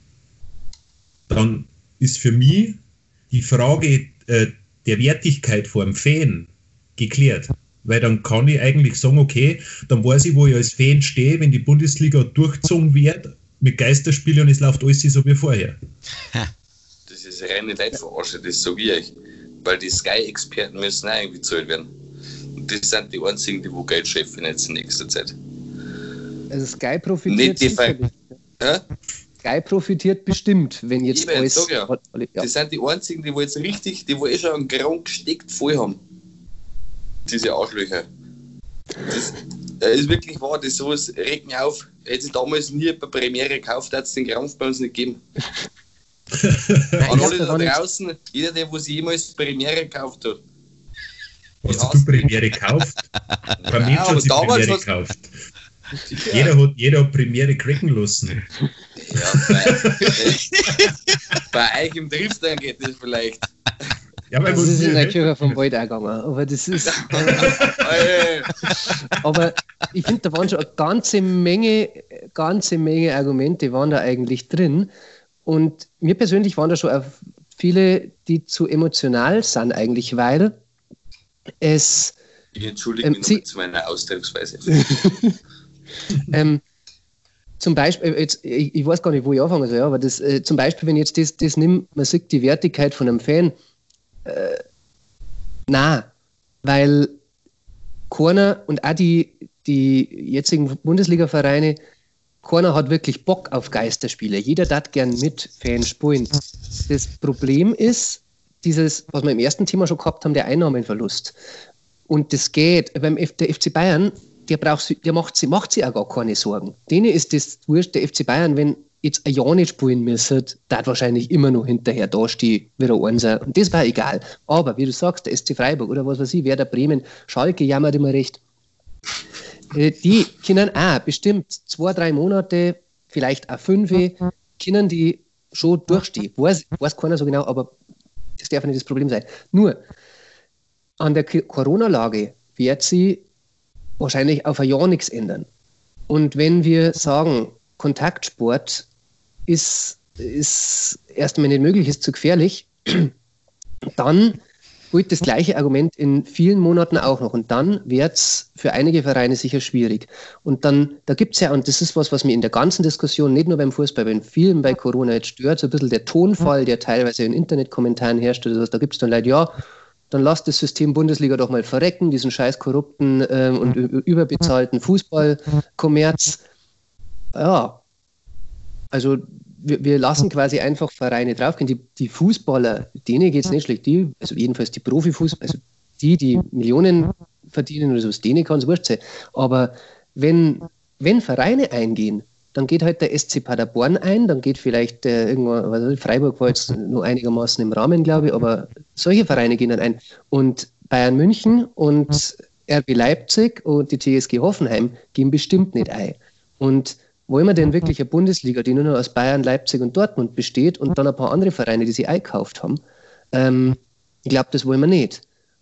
dann ist für mich die Frage äh, der Wertigkeit vor dem Fan geklärt. Weil dann kann ich eigentlich sagen, okay, dann weiß ich, wo ich als Fan stehe, wenn die Bundesliga durchgezogen wird mit Geisterspielen und es läuft alles so wie vorher. Das ist reine Leitverarsche, das sage ich euch. Weil die Sky-Experten müssen auch irgendwie zahlt werden. Und das sind die einzigen, die wo Geld scheffeln jetzt in nächster Zeit. Also Sky profitiert Nicht die Sky profitiert bestimmt, wenn jetzt ich alles... Ja. ja. Das sind die einzigen, die wo jetzt richtig, die wo eh schon einen Grund gesteckt voll haben diese Arschlöcher. Das, das ist wirklich wahr, das sowas regt mich auf. Hätte ich damals nie bei Premiere gekauft, hätte es den Krampf bei uns nicht gegeben. [LAUGHS] An alle da draußen, jeder, der was jemals Premiere gekauft hat. Hast du Premiere gekauft? [LAUGHS] Bei mir hat sie Premiere gekauft. Jeder, hat, jeder hat Premiere kriegen lassen. Ja, bei, [LAUGHS] bei euch im Drift dann geht das vielleicht. Ja, das ist in der Kirche vom Wald gegangen. Aber das ist. [LAUGHS] aber ich finde, da waren schon eine ganze Menge, ganze Menge Argumente waren da eigentlich drin. Und mir persönlich waren da schon viele, die zu emotional sind, eigentlich, weil es. Ich entschuldige ähm, mich zu meiner Ausdrucksweise. [LAUGHS] ähm, zum Beispiel, jetzt, ich, ich, weiß gar nicht, wo ich anfangen soll, aber das, äh, zum Beispiel, wenn ich jetzt das, das nimmt, man sieht die Wertigkeit von einem Fan, äh, na, weil keiner und auch die, die jetzigen Bundesliga-Vereine, keiner hat wirklich Bock auf Geisterspiele. Jeder darf gern mit Fans spielen. Das Problem ist, dieses, was wir im ersten Thema schon gehabt haben, der Einnahmenverlust. Und das geht beim F der FC Bayern, der, braucht, der macht, sie, macht sich auch gar keine Sorgen. Denen ist das wurscht, der FC Bayern, wenn jetzt ein Jahr nicht spielen müssen, da wahrscheinlich immer noch hinterher dastehen, wie der Einser. Und das war egal. Aber, wie du sagst, der SC Freiburg oder was weiß ich, Werder Bremen, Schalke jammert immer recht. Äh, die können auch bestimmt zwei, drei Monate, vielleicht auch fünf, können die schon durchstehen. Weiß, weiß keiner so genau, aber das darf nicht das Problem sein. Nur, an der Corona-Lage wird sie wahrscheinlich auf ein Jahr nichts ändern. Und wenn wir sagen, Kontaktsport ist, ist erstmal nicht möglich, ist zu gefährlich, [CLEARS THROAT] dann spielt das gleiche Argument in vielen Monaten auch noch. Und dann wird es für einige Vereine sicher schwierig. Und dann, da gibt es ja, und das ist was, was mir in der ganzen Diskussion, nicht nur beim Fußball, bei vielen bei Corona jetzt stört, so ein bisschen der Tonfall, der teilweise in Internetkommentaren herrscht. Also da gibt es dann Leute, ja, dann lasst das System Bundesliga doch mal verrecken, diesen scheiß korrupten ähm, und überbezahlten Fußballkommerz. Ja, also wir, wir, lassen quasi einfach Vereine draufgehen. Die, die Fußballer, denen geht es nicht schlecht. Die, also jedenfalls die Profifußballer, also die, die Millionen verdienen oder sowas, denen kann es wurscht sein. Aber wenn, wenn Vereine eingehen, dann geht halt der SC Paderborn ein, dann geht vielleicht äh, irgendwo, was Freiburg war jetzt [LAUGHS] nur einigermaßen im Rahmen, glaube ich, aber solche Vereine gehen dann ein. Und Bayern München und RB Leipzig und die TSG Hoffenheim gehen bestimmt nicht ein. Und wollen wir denn wirklich eine Bundesliga, die nur noch aus Bayern, Leipzig und Dortmund besteht und dann ein paar andere Vereine, die sie einkauft haben? Ähm, ich glaube, das wollen wir nicht.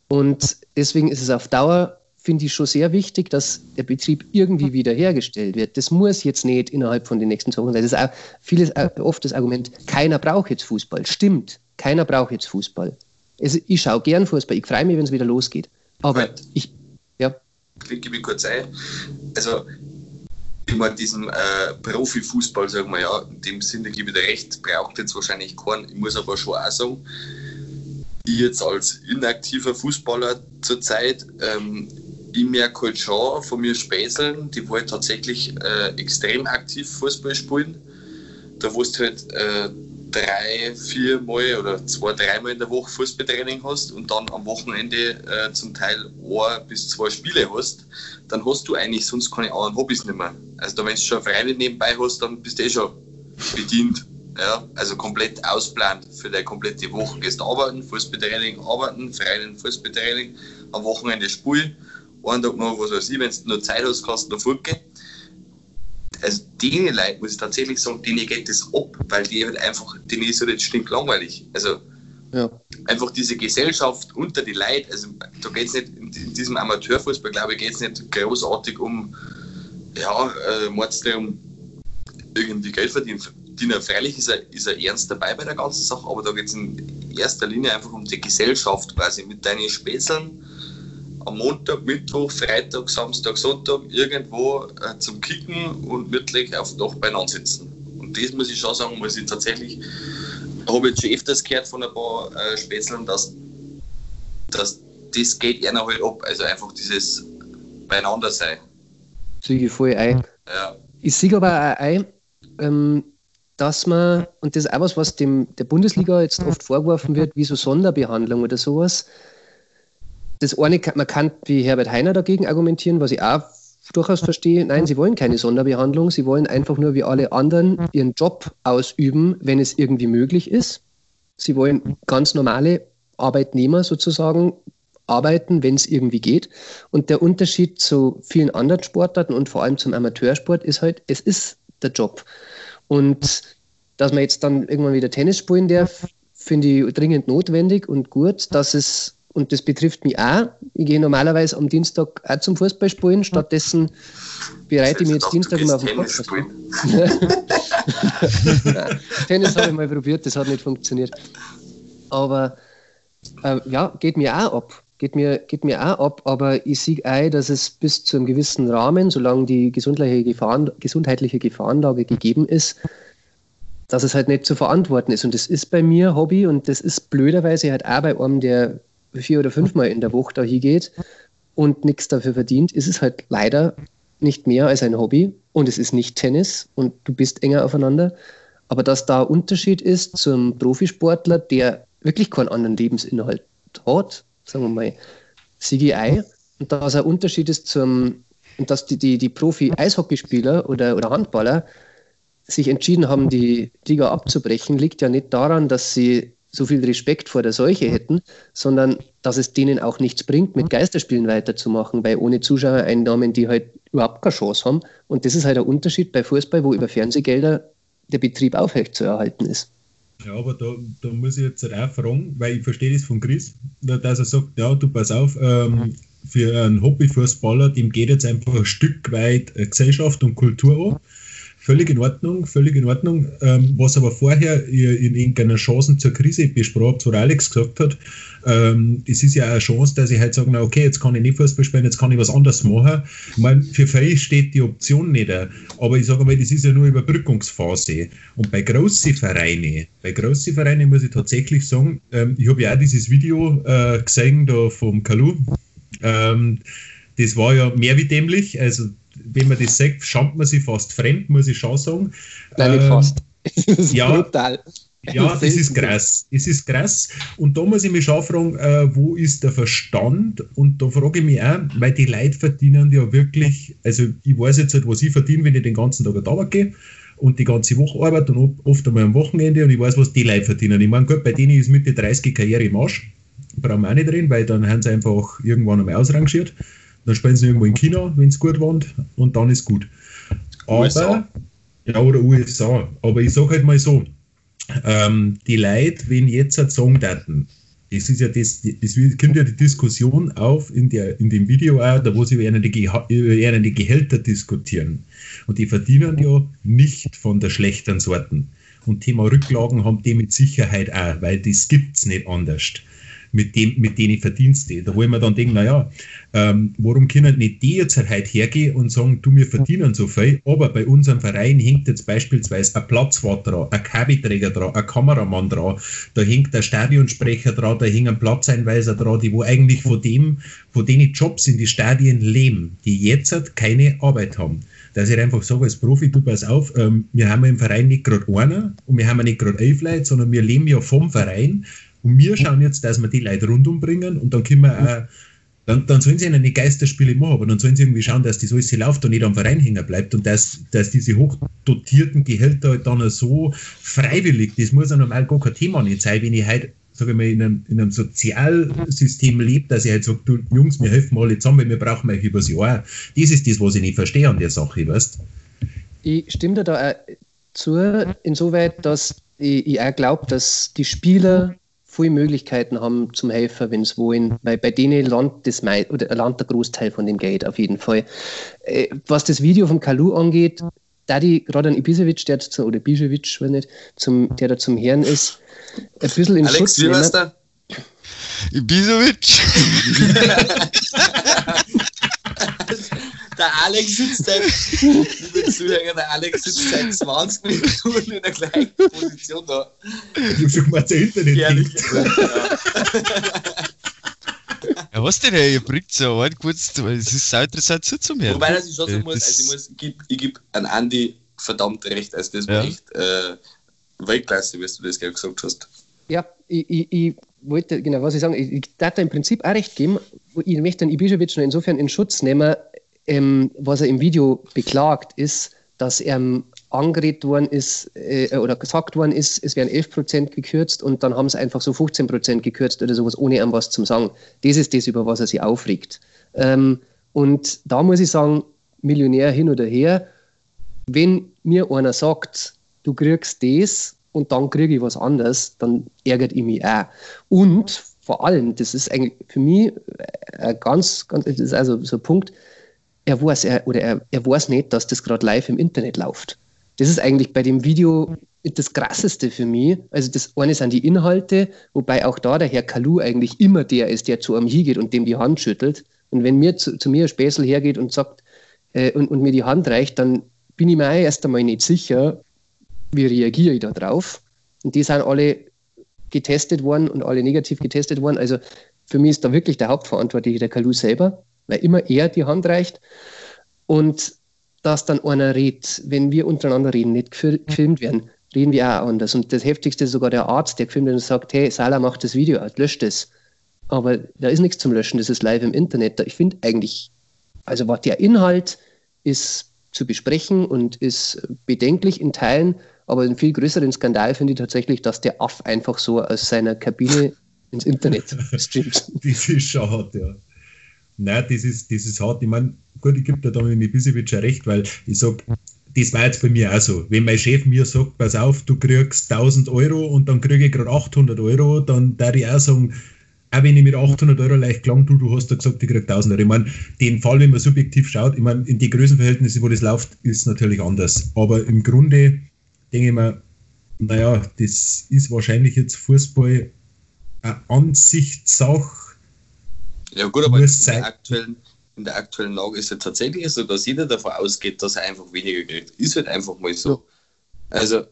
Und deswegen ist es auf Dauer, finde ich, schon sehr wichtig, dass der Betrieb irgendwie wiederhergestellt wird. Das muss jetzt nicht innerhalb von den nächsten zwei Wochen sein. Das ist auch vieles, oft das Argument, keiner braucht jetzt Fußball. Stimmt, keiner braucht jetzt Fußball. Also ich schaue gern Fußball, ich freue mich, wenn es wieder losgeht. Aber ich, ja. Klicke mich kurz ein. Also ich meine, diesen äh, Profifußball, sagen wir ja, in dem Sinne gebe ich dir recht, braucht jetzt wahrscheinlich keinen. Ich muss aber schon auch sagen, ich jetzt als inaktiver Fußballer zurzeit, ähm, ich merke halt schon von mir Späßeln, die wollen tatsächlich äh, extrem aktiv Fußball spielen. Da wo du halt äh, drei, vier Mal oder zwei, dreimal in der Woche Fußballtraining hast und dann am Wochenende äh, zum Teil ein bis zwei Spiele hast, dann hast du eigentlich sonst keine anderen Hobbys nicht mehr. Also wenn du schon Vereine nebenbei hast, dann bist du eh schon bedient. Ja, also komplett ausplant für deine komplette Woche. Gehst arbeiten, Fußballtraining, arbeiten, Vereinen, Fußballtraining, am Wochenende Spiel, einen Tag noch, was weiß ich, wenn du noch Zeit hast, kannst du noch fortgehen also denen Leute, muss ich tatsächlich sagen, denen geht das ab, weil die halt einfach, denen ist halt jetzt stinkt langweilig. Also ja. einfach diese Gesellschaft unter die Leute, also da geht es nicht, in diesem Amateurfußball, glaube ich, geht es nicht großartig um, ja, äh, um irgendwie Geld verdienen. Freilich ist er, ist er ernst dabei bei der ganzen Sache, aber da geht es in erster Linie einfach um die Gesellschaft quasi mit deinen Spätzeln am Montag, Mittwoch, Freitag, Samstag, Sonntag irgendwo äh, zum Kicken und wirklich auf dem Dach beieinander sitzen. Und das muss ich schon sagen, muss ich tatsächlich, habe ich jetzt schon öfters gehört von ein paar äh, Spätzlern, dass, dass das geht einer halt ab. Also einfach dieses beieinander sein. Siege voll ein. Ja. Ich sehe aber auch ein, ähm, dass man, und das ist auch was, was dem, der Bundesliga jetzt oft vorgeworfen wird, wie so Sonderbehandlung oder sowas, das eine, man kann wie Herbert Heiner dagegen argumentieren, was ich auch durchaus verstehe. Nein, sie wollen keine Sonderbehandlung, sie wollen einfach nur wie alle anderen ihren Job ausüben, wenn es irgendwie möglich ist. Sie wollen ganz normale Arbeitnehmer sozusagen arbeiten, wenn es irgendwie geht. Und der Unterschied zu vielen anderen Sportarten und vor allem zum Amateursport ist halt, es ist der Job. Und dass man jetzt dann irgendwann wieder Tennis spielen darf, finde ich dringend notwendig und gut, dass es und das betrifft mich auch. Ich gehe normalerweise am Dienstag auch zum Fußballspielen. Stattdessen bereite ich mich jetzt Dienstag immer auf den Podcast [LAUGHS] vor. Tennis habe ich mal probiert, das hat nicht funktioniert. Aber äh, ja, geht mir auch ab. Geht mir, geht mir auch ab, aber ich sehe ein, dass es bis zu einem gewissen Rahmen, solange die gesundheitliche, Gefahren, gesundheitliche Gefahrenlage gegeben ist, dass es halt nicht zu verantworten ist. Und das ist bei mir Hobby und das ist blöderweise halt auch bei einem, der vier oder fünfmal in der Woche da hingeht und nichts dafür verdient, ist es halt leider nicht mehr als ein Hobby und es ist nicht Tennis und du bist enger aufeinander. Aber dass da Unterschied ist zum Profisportler, der wirklich keinen anderen Lebensinhalt hat, sagen wir mal, CGI, und dass ein Unterschied ist zum, und dass die, die, die Profi-Eishockeyspieler oder, oder Handballer sich entschieden haben, die Liga abzubrechen, liegt ja nicht daran, dass sie so viel Respekt vor der Seuche hätten, sondern dass es denen auch nichts bringt, mit Geisterspielen weiterzumachen, weil ohne Zuschauereinnahmen die halt überhaupt keine Chance haben. Und das ist halt der Unterschied bei Fußball, wo über Fernsehgelder der Betrieb aufrecht zu erhalten ist. Ja, aber da, da muss ich jetzt halt auch fragen, weil ich verstehe das von Chris, dass er sagt, ja, du pass auf, ähm, für einen Hobbyfußballer, dem geht jetzt einfach ein Stück weit Gesellschaft und Kultur an völlig in Ordnung, völlig in Ordnung. Ähm, was aber vorher in irgendeiner Chancen zur Krise besprochen, wo Alex gesagt hat, ähm, es ist ja eine Chance, dass ich halt sage, okay, jetzt kann ich nicht Fußball spielen, jetzt kann ich was anderes machen. Ich meine, für viele steht die Option nicht, aber ich sage mal, das ist ja nur Überbrückungsphase. Und bei großen Vereinen, bei großen Vereinen muss ich tatsächlich sagen, ähm, ich habe ja auch dieses Video äh, gesehen da vom Kalu. Ähm, das war ja mehr wie dämlich, also wenn man das sagt, schaut man sich fast fremd, muss ich schon sagen. Nein, nicht ähm, fast. [LAUGHS] Das ist ja, brutal. Ja, das ist krass. Es ist krass. Und da muss ich mich schon fragen, äh, wo ist der Verstand? Und da frage ich mich auch, weil die Leute verdienen ja wirklich, also ich weiß jetzt nicht, was ich verdiene, wenn ich den ganzen Tag Arbeit gehe und die ganze Woche arbeite und oft einmal am Wochenende und ich weiß, was die Leute verdienen. Ich meine, gut, bei denen ist Mitte 30 Karriere im Arsch. Brauchen wir auch nicht reden, weil dann haben sie einfach irgendwann einmal ausrangiert. Dann spielen sie irgendwo in China, wenn es gut wohnt, und dann ist gut. Aber, USA. Ja, oder USA. Aber ich sage halt mal so, ähm, die Leute, wenn jetzt halt sagen daten, das ist ja das, das kommt ja die Diskussion auf in, der, in dem Video auch, da wo sie über eine, über eine Gehälter diskutieren. Und die verdienen ja nicht von der schlechten Sorten. Und Thema Rücklagen haben die mit Sicherheit auch, weil das gibt es nicht anders mit, dem, mit denen Verdienste. Da wollen wir dann denken, naja, ähm, warum können nicht die jetzt halt hergehen und sagen, du, wir verdienen so viel, aber bei unserem Verein hängt jetzt beispielsweise ein Platzwart dran, ein Kabelträger dran, ein Kameramann dran, da hängt ein Stadionsprecher dran, da hängt ein Platzeinweiser dran, die wo eigentlich von dem, von denen Jobs in die Stadien leben, die jetzt halt keine Arbeit haben. Dass ich einfach sage als Profi, du pass auf, ähm, wir haben im Verein nicht gerade einer und wir haben nicht gerade elf Leute, sondern wir leben ja vom Verein und wir schauen jetzt, dass wir die Leute rundum bringen und dann können wir auch, dann, dann sollen sie ihnen nicht Geisterspiele machen, aber dann sollen sie irgendwie schauen, dass das alles läuft und nicht am Verein hängen bleibt und dass, dass diese hochdotierten Gehälter halt dann so freiwillig, das muss ja normal gar kein Thema nicht sein, wenn ich halt sage ich mal, in einem, in einem Sozialsystem lebe, dass ich halt sage, du Jungs, wir helfen alle zusammen, wir brauchen euch übers Jahr. Das ist das, was ich nicht verstehe an der Sache, weißt Ich stimme dir da auch zu, insoweit, dass ich, ich auch glaube, dass die Spieler viele Möglichkeiten haben zum Helfen, wenn es wollen, weil bei denen landet, das Mai oder landet der Großteil von dem Geld auf jeden Fall. Äh, was das Video von Kalu angeht, da die gerade ein Ibisevic, der zu, oder Bijevic, weiß nicht, zum, der da zum Herrn ist, ein bisschen in Alex, Schutz. Da? Ibisevic. [LAUGHS] der Alex sitzt seit, liebe Zuhörer, der Alex sitzt seit 20 Minuten in der gleichen Position da. Ich hab schon gemeint, der Internet ja. ja, was denn, ey? Ihr bringt so ein kurz, es ist so interessant zuzuhören. Wobei, dass ich schon sagen muss, also ich, muss, ich gebe geb an Andi verdammt recht, also das war ja. echt äh, Weltklasse, wie du das gerade gesagt hast. Ja, ich, ich, ich wollte, genau, was ich sagen, ich, ich darf da im Prinzip auch recht geben. Ich möchte den Ibišević noch insofern in Schutz nehmen, ähm, was er im Video beklagt, ist, dass er angeredet worden ist äh, oder gesagt worden ist, es wären 11% gekürzt und dann haben sie einfach so 15% gekürzt oder sowas, ohne ihm was zu sagen. Das ist das, über was er sich aufregt. Ähm, und da muss ich sagen, Millionär hin oder her, wenn mir einer sagt, du kriegst das und dann kriege ich was anderes, dann ärgert ich mich auch. Und vor allem, das ist eigentlich für mich ein ganz, ganz das ist also so ein Punkt, er weiß, er, oder er, er weiß nicht, dass das gerade live im Internet läuft. Das ist eigentlich bei dem Video das Krasseste für mich. Also das eine sind die Inhalte, wobei auch da der Herr Kalu eigentlich immer der ist, der zu einem hingeht und dem die Hand schüttelt. Und wenn mir zu, zu mir ein Späßel hergeht und sagt äh, und, und mir die Hand reicht, dann bin ich mir auch erst einmal nicht sicher, wie reagiere ich da drauf. Und die sind alle getestet worden und alle negativ getestet worden. Also für mich ist da wirklich der Hauptverantwortliche der Kalu selber weil immer er die Hand reicht. Und dass dann einer redet, wenn wir untereinander reden, nicht gefilmt werden, reden wir auch anders. Und das Heftigste ist sogar der Arzt, der gefilmt wird und sagt, hey, Salah macht das Video aus, löscht es. Aber da ist nichts zum Löschen, das ist live im Internet. Ich finde eigentlich, also was der Inhalt ist zu besprechen und ist bedenklich in Teilen, aber einen viel größeren Skandal finde ich tatsächlich, dass der Aff einfach so aus seiner Kabine [LAUGHS] ins Internet streamt. das ist schade, ja. Nein, das ist, das ist hart. Ich meine, gut, ich gebe da mit Ibisevic ja recht, weil ich sage, das war jetzt bei mir auch so. Wenn mein Chef mir sagt, pass auf, du kriegst 1000 Euro und dann kriege ich gerade 800 Euro, dann darf ich auch sagen, auch wenn ich mit 800 Euro leicht klang, du, du hast da gesagt, ich krieg 1000 Euro. Ich meine, den Fall, wenn man subjektiv schaut, ich meine, in die Größenverhältnisse, wo das läuft, ist natürlich anders. Aber im Grunde denke ich mir, naja, das ist wahrscheinlich jetzt Fußball eine Ansichtssache. Ja gut, aber in der, aktuellen, in der aktuellen Lage ist es tatsächlich so, dass jeder davon ausgeht, dass er einfach weniger kriegt. Ist halt einfach mal so. Also,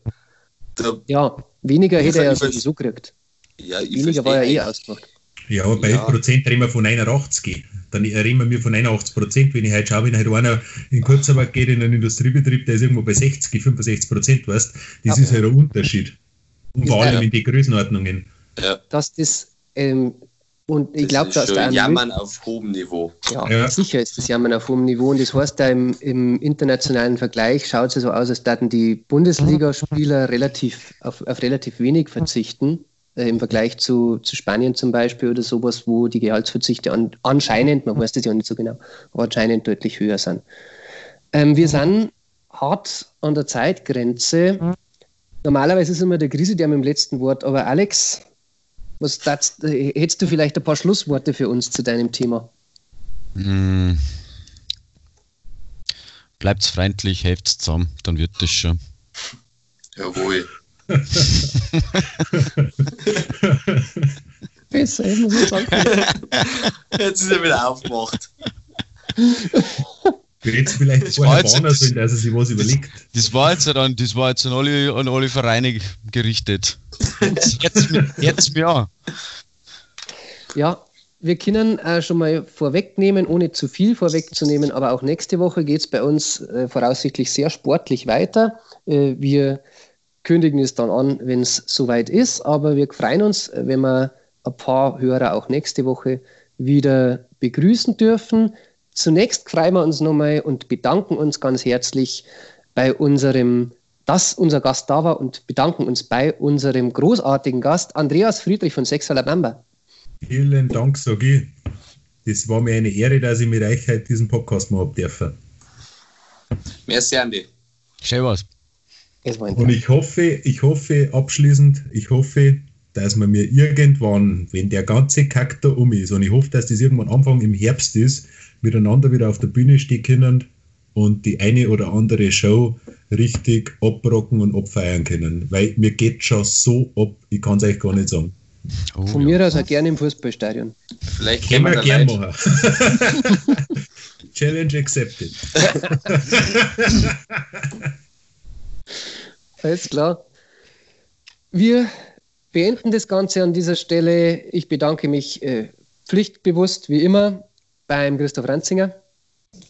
da, Ja, weniger hätte er ja sowieso gekriegt. ja, ich Weniger war ja eh ausgemacht. Ja, aber bei Ja. Prozent reden wir von 89. Dann reden wir von 81 Prozent. Wenn ich heute schaue, wenn halt einer in Kurzarbeit geht in einen Industriebetrieb, der ist irgendwo bei 60, 65 Prozent, weißt das Ja. ist halt ein Unterschied. Und vor Ja. allem in die Größenordnungen. Ja, Dass das, ähm, und ich das glaube, ist dass da Jammern auf hohem Niveau. Ja, Ja. sicher ist das Jammern auf hohem Niveau. Und das heißt, da im, im internationalen Vergleich schaut es ja so aus, als würden die Bundesligaspieler relativ auf, auf relativ wenig verzichten. Äh, Im Vergleich zu, zu Spanien zum Beispiel oder sowas, wo die Gehaltsverzichte an, anscheinend, man weiß das ja nicht so genau, aber anscheinend deutlich höher sind. Ähm, wir sind hart an der Zeitgrenze. Normalerweise ist immer der Krise der mit dem letzten Wort, aber Alex, was äh, hättest du vielleicht ein paar Schlussworte für uns zu deinem Thema? Mm. Bleibt's freundlich, helft's zusammen, dann wird das schon. Jawohl. [LAUGHS] Besser, ich muss sagen. Jetzt ist er wieder aufgemacht. [LAUGHS] Hätten vielleicht Das vorher jetzt- warnen sollen, dass er sich was überlegt. Das war jetzt dann, das war jetzt an alle, an alle Vereine gerichtet. Jetzt, jetzt mir an. Ja, wir können äh, schon mal vorwegnehmen, ohne zu viel vorwegzunehmen, aber auch nächste Woche geht es bei uns äh, voraussichtlich sehr sportlich weiter. Äh, wir kündigen es dann an, wenn es soweit ist, aber wir freuen uns, äh, wenn wir ein paar Hörer auch nächste Woche wieder begrüßen dürfen. Zunächst freuen wir uns nochmal und bedanken uns ganz herzlich bei unserem, dass unser Gast da war und bedanken uns bei unserem großartigen Gast Andreas Friedrich von Sex Alabama. Vielen Dank, ich. Das war mir eine Ehre, dass ich mit euch heute diesen Podcast machen dürfen. Merci, Andi. Schön was. Und ich hoffe, ich hoffe abschließend, ich hoffe, dass man mir irgendwann, wenn der ganze Kack da um ist, und ich hoffe, dass das irgendwann Anfang im Herbst ist, miteinander wieder auf der Bühne stehen können und die eine oder andere Show richtig abrocken und abfeiern können. Weil mir geht schon so ab, ich kann es euch gar nicht sagen. Oh, Von ja. mir aus auch gerne im Fußballstadion. Vielleicht Können wir wir da gern Leute, machen. [LAUGHS] [LAUGHS] Challenge accepted. [LAUGHS] Alles klar. Wir beenden das Ganze an dieser Stelle. Ich bedanke mich äh, pflichtbewusst wie immer beim Christoph Ranzinger,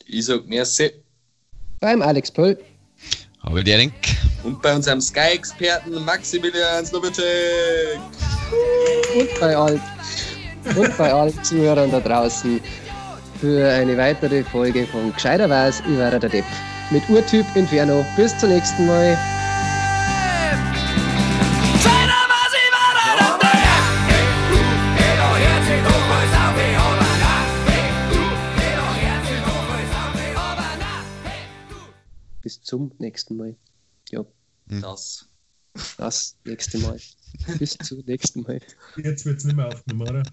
Ich sag merci. beim Alex Pöll Aber der Denk. Und bei unserem Sky-Experten Maximilian Slowicek. und bei, all, und bei allen Zuhörern da draußen für eine weitere Folge von Gescheiter weiß, war der Depp. Mit Urtyp Inferno. Bis zum nächsten Mal. Zum nächsten Mal. Ja, Das. das nächste Mal. Bis zum nächsten Mal. Jetzt wird es nicht mehr aufgenommen, oder?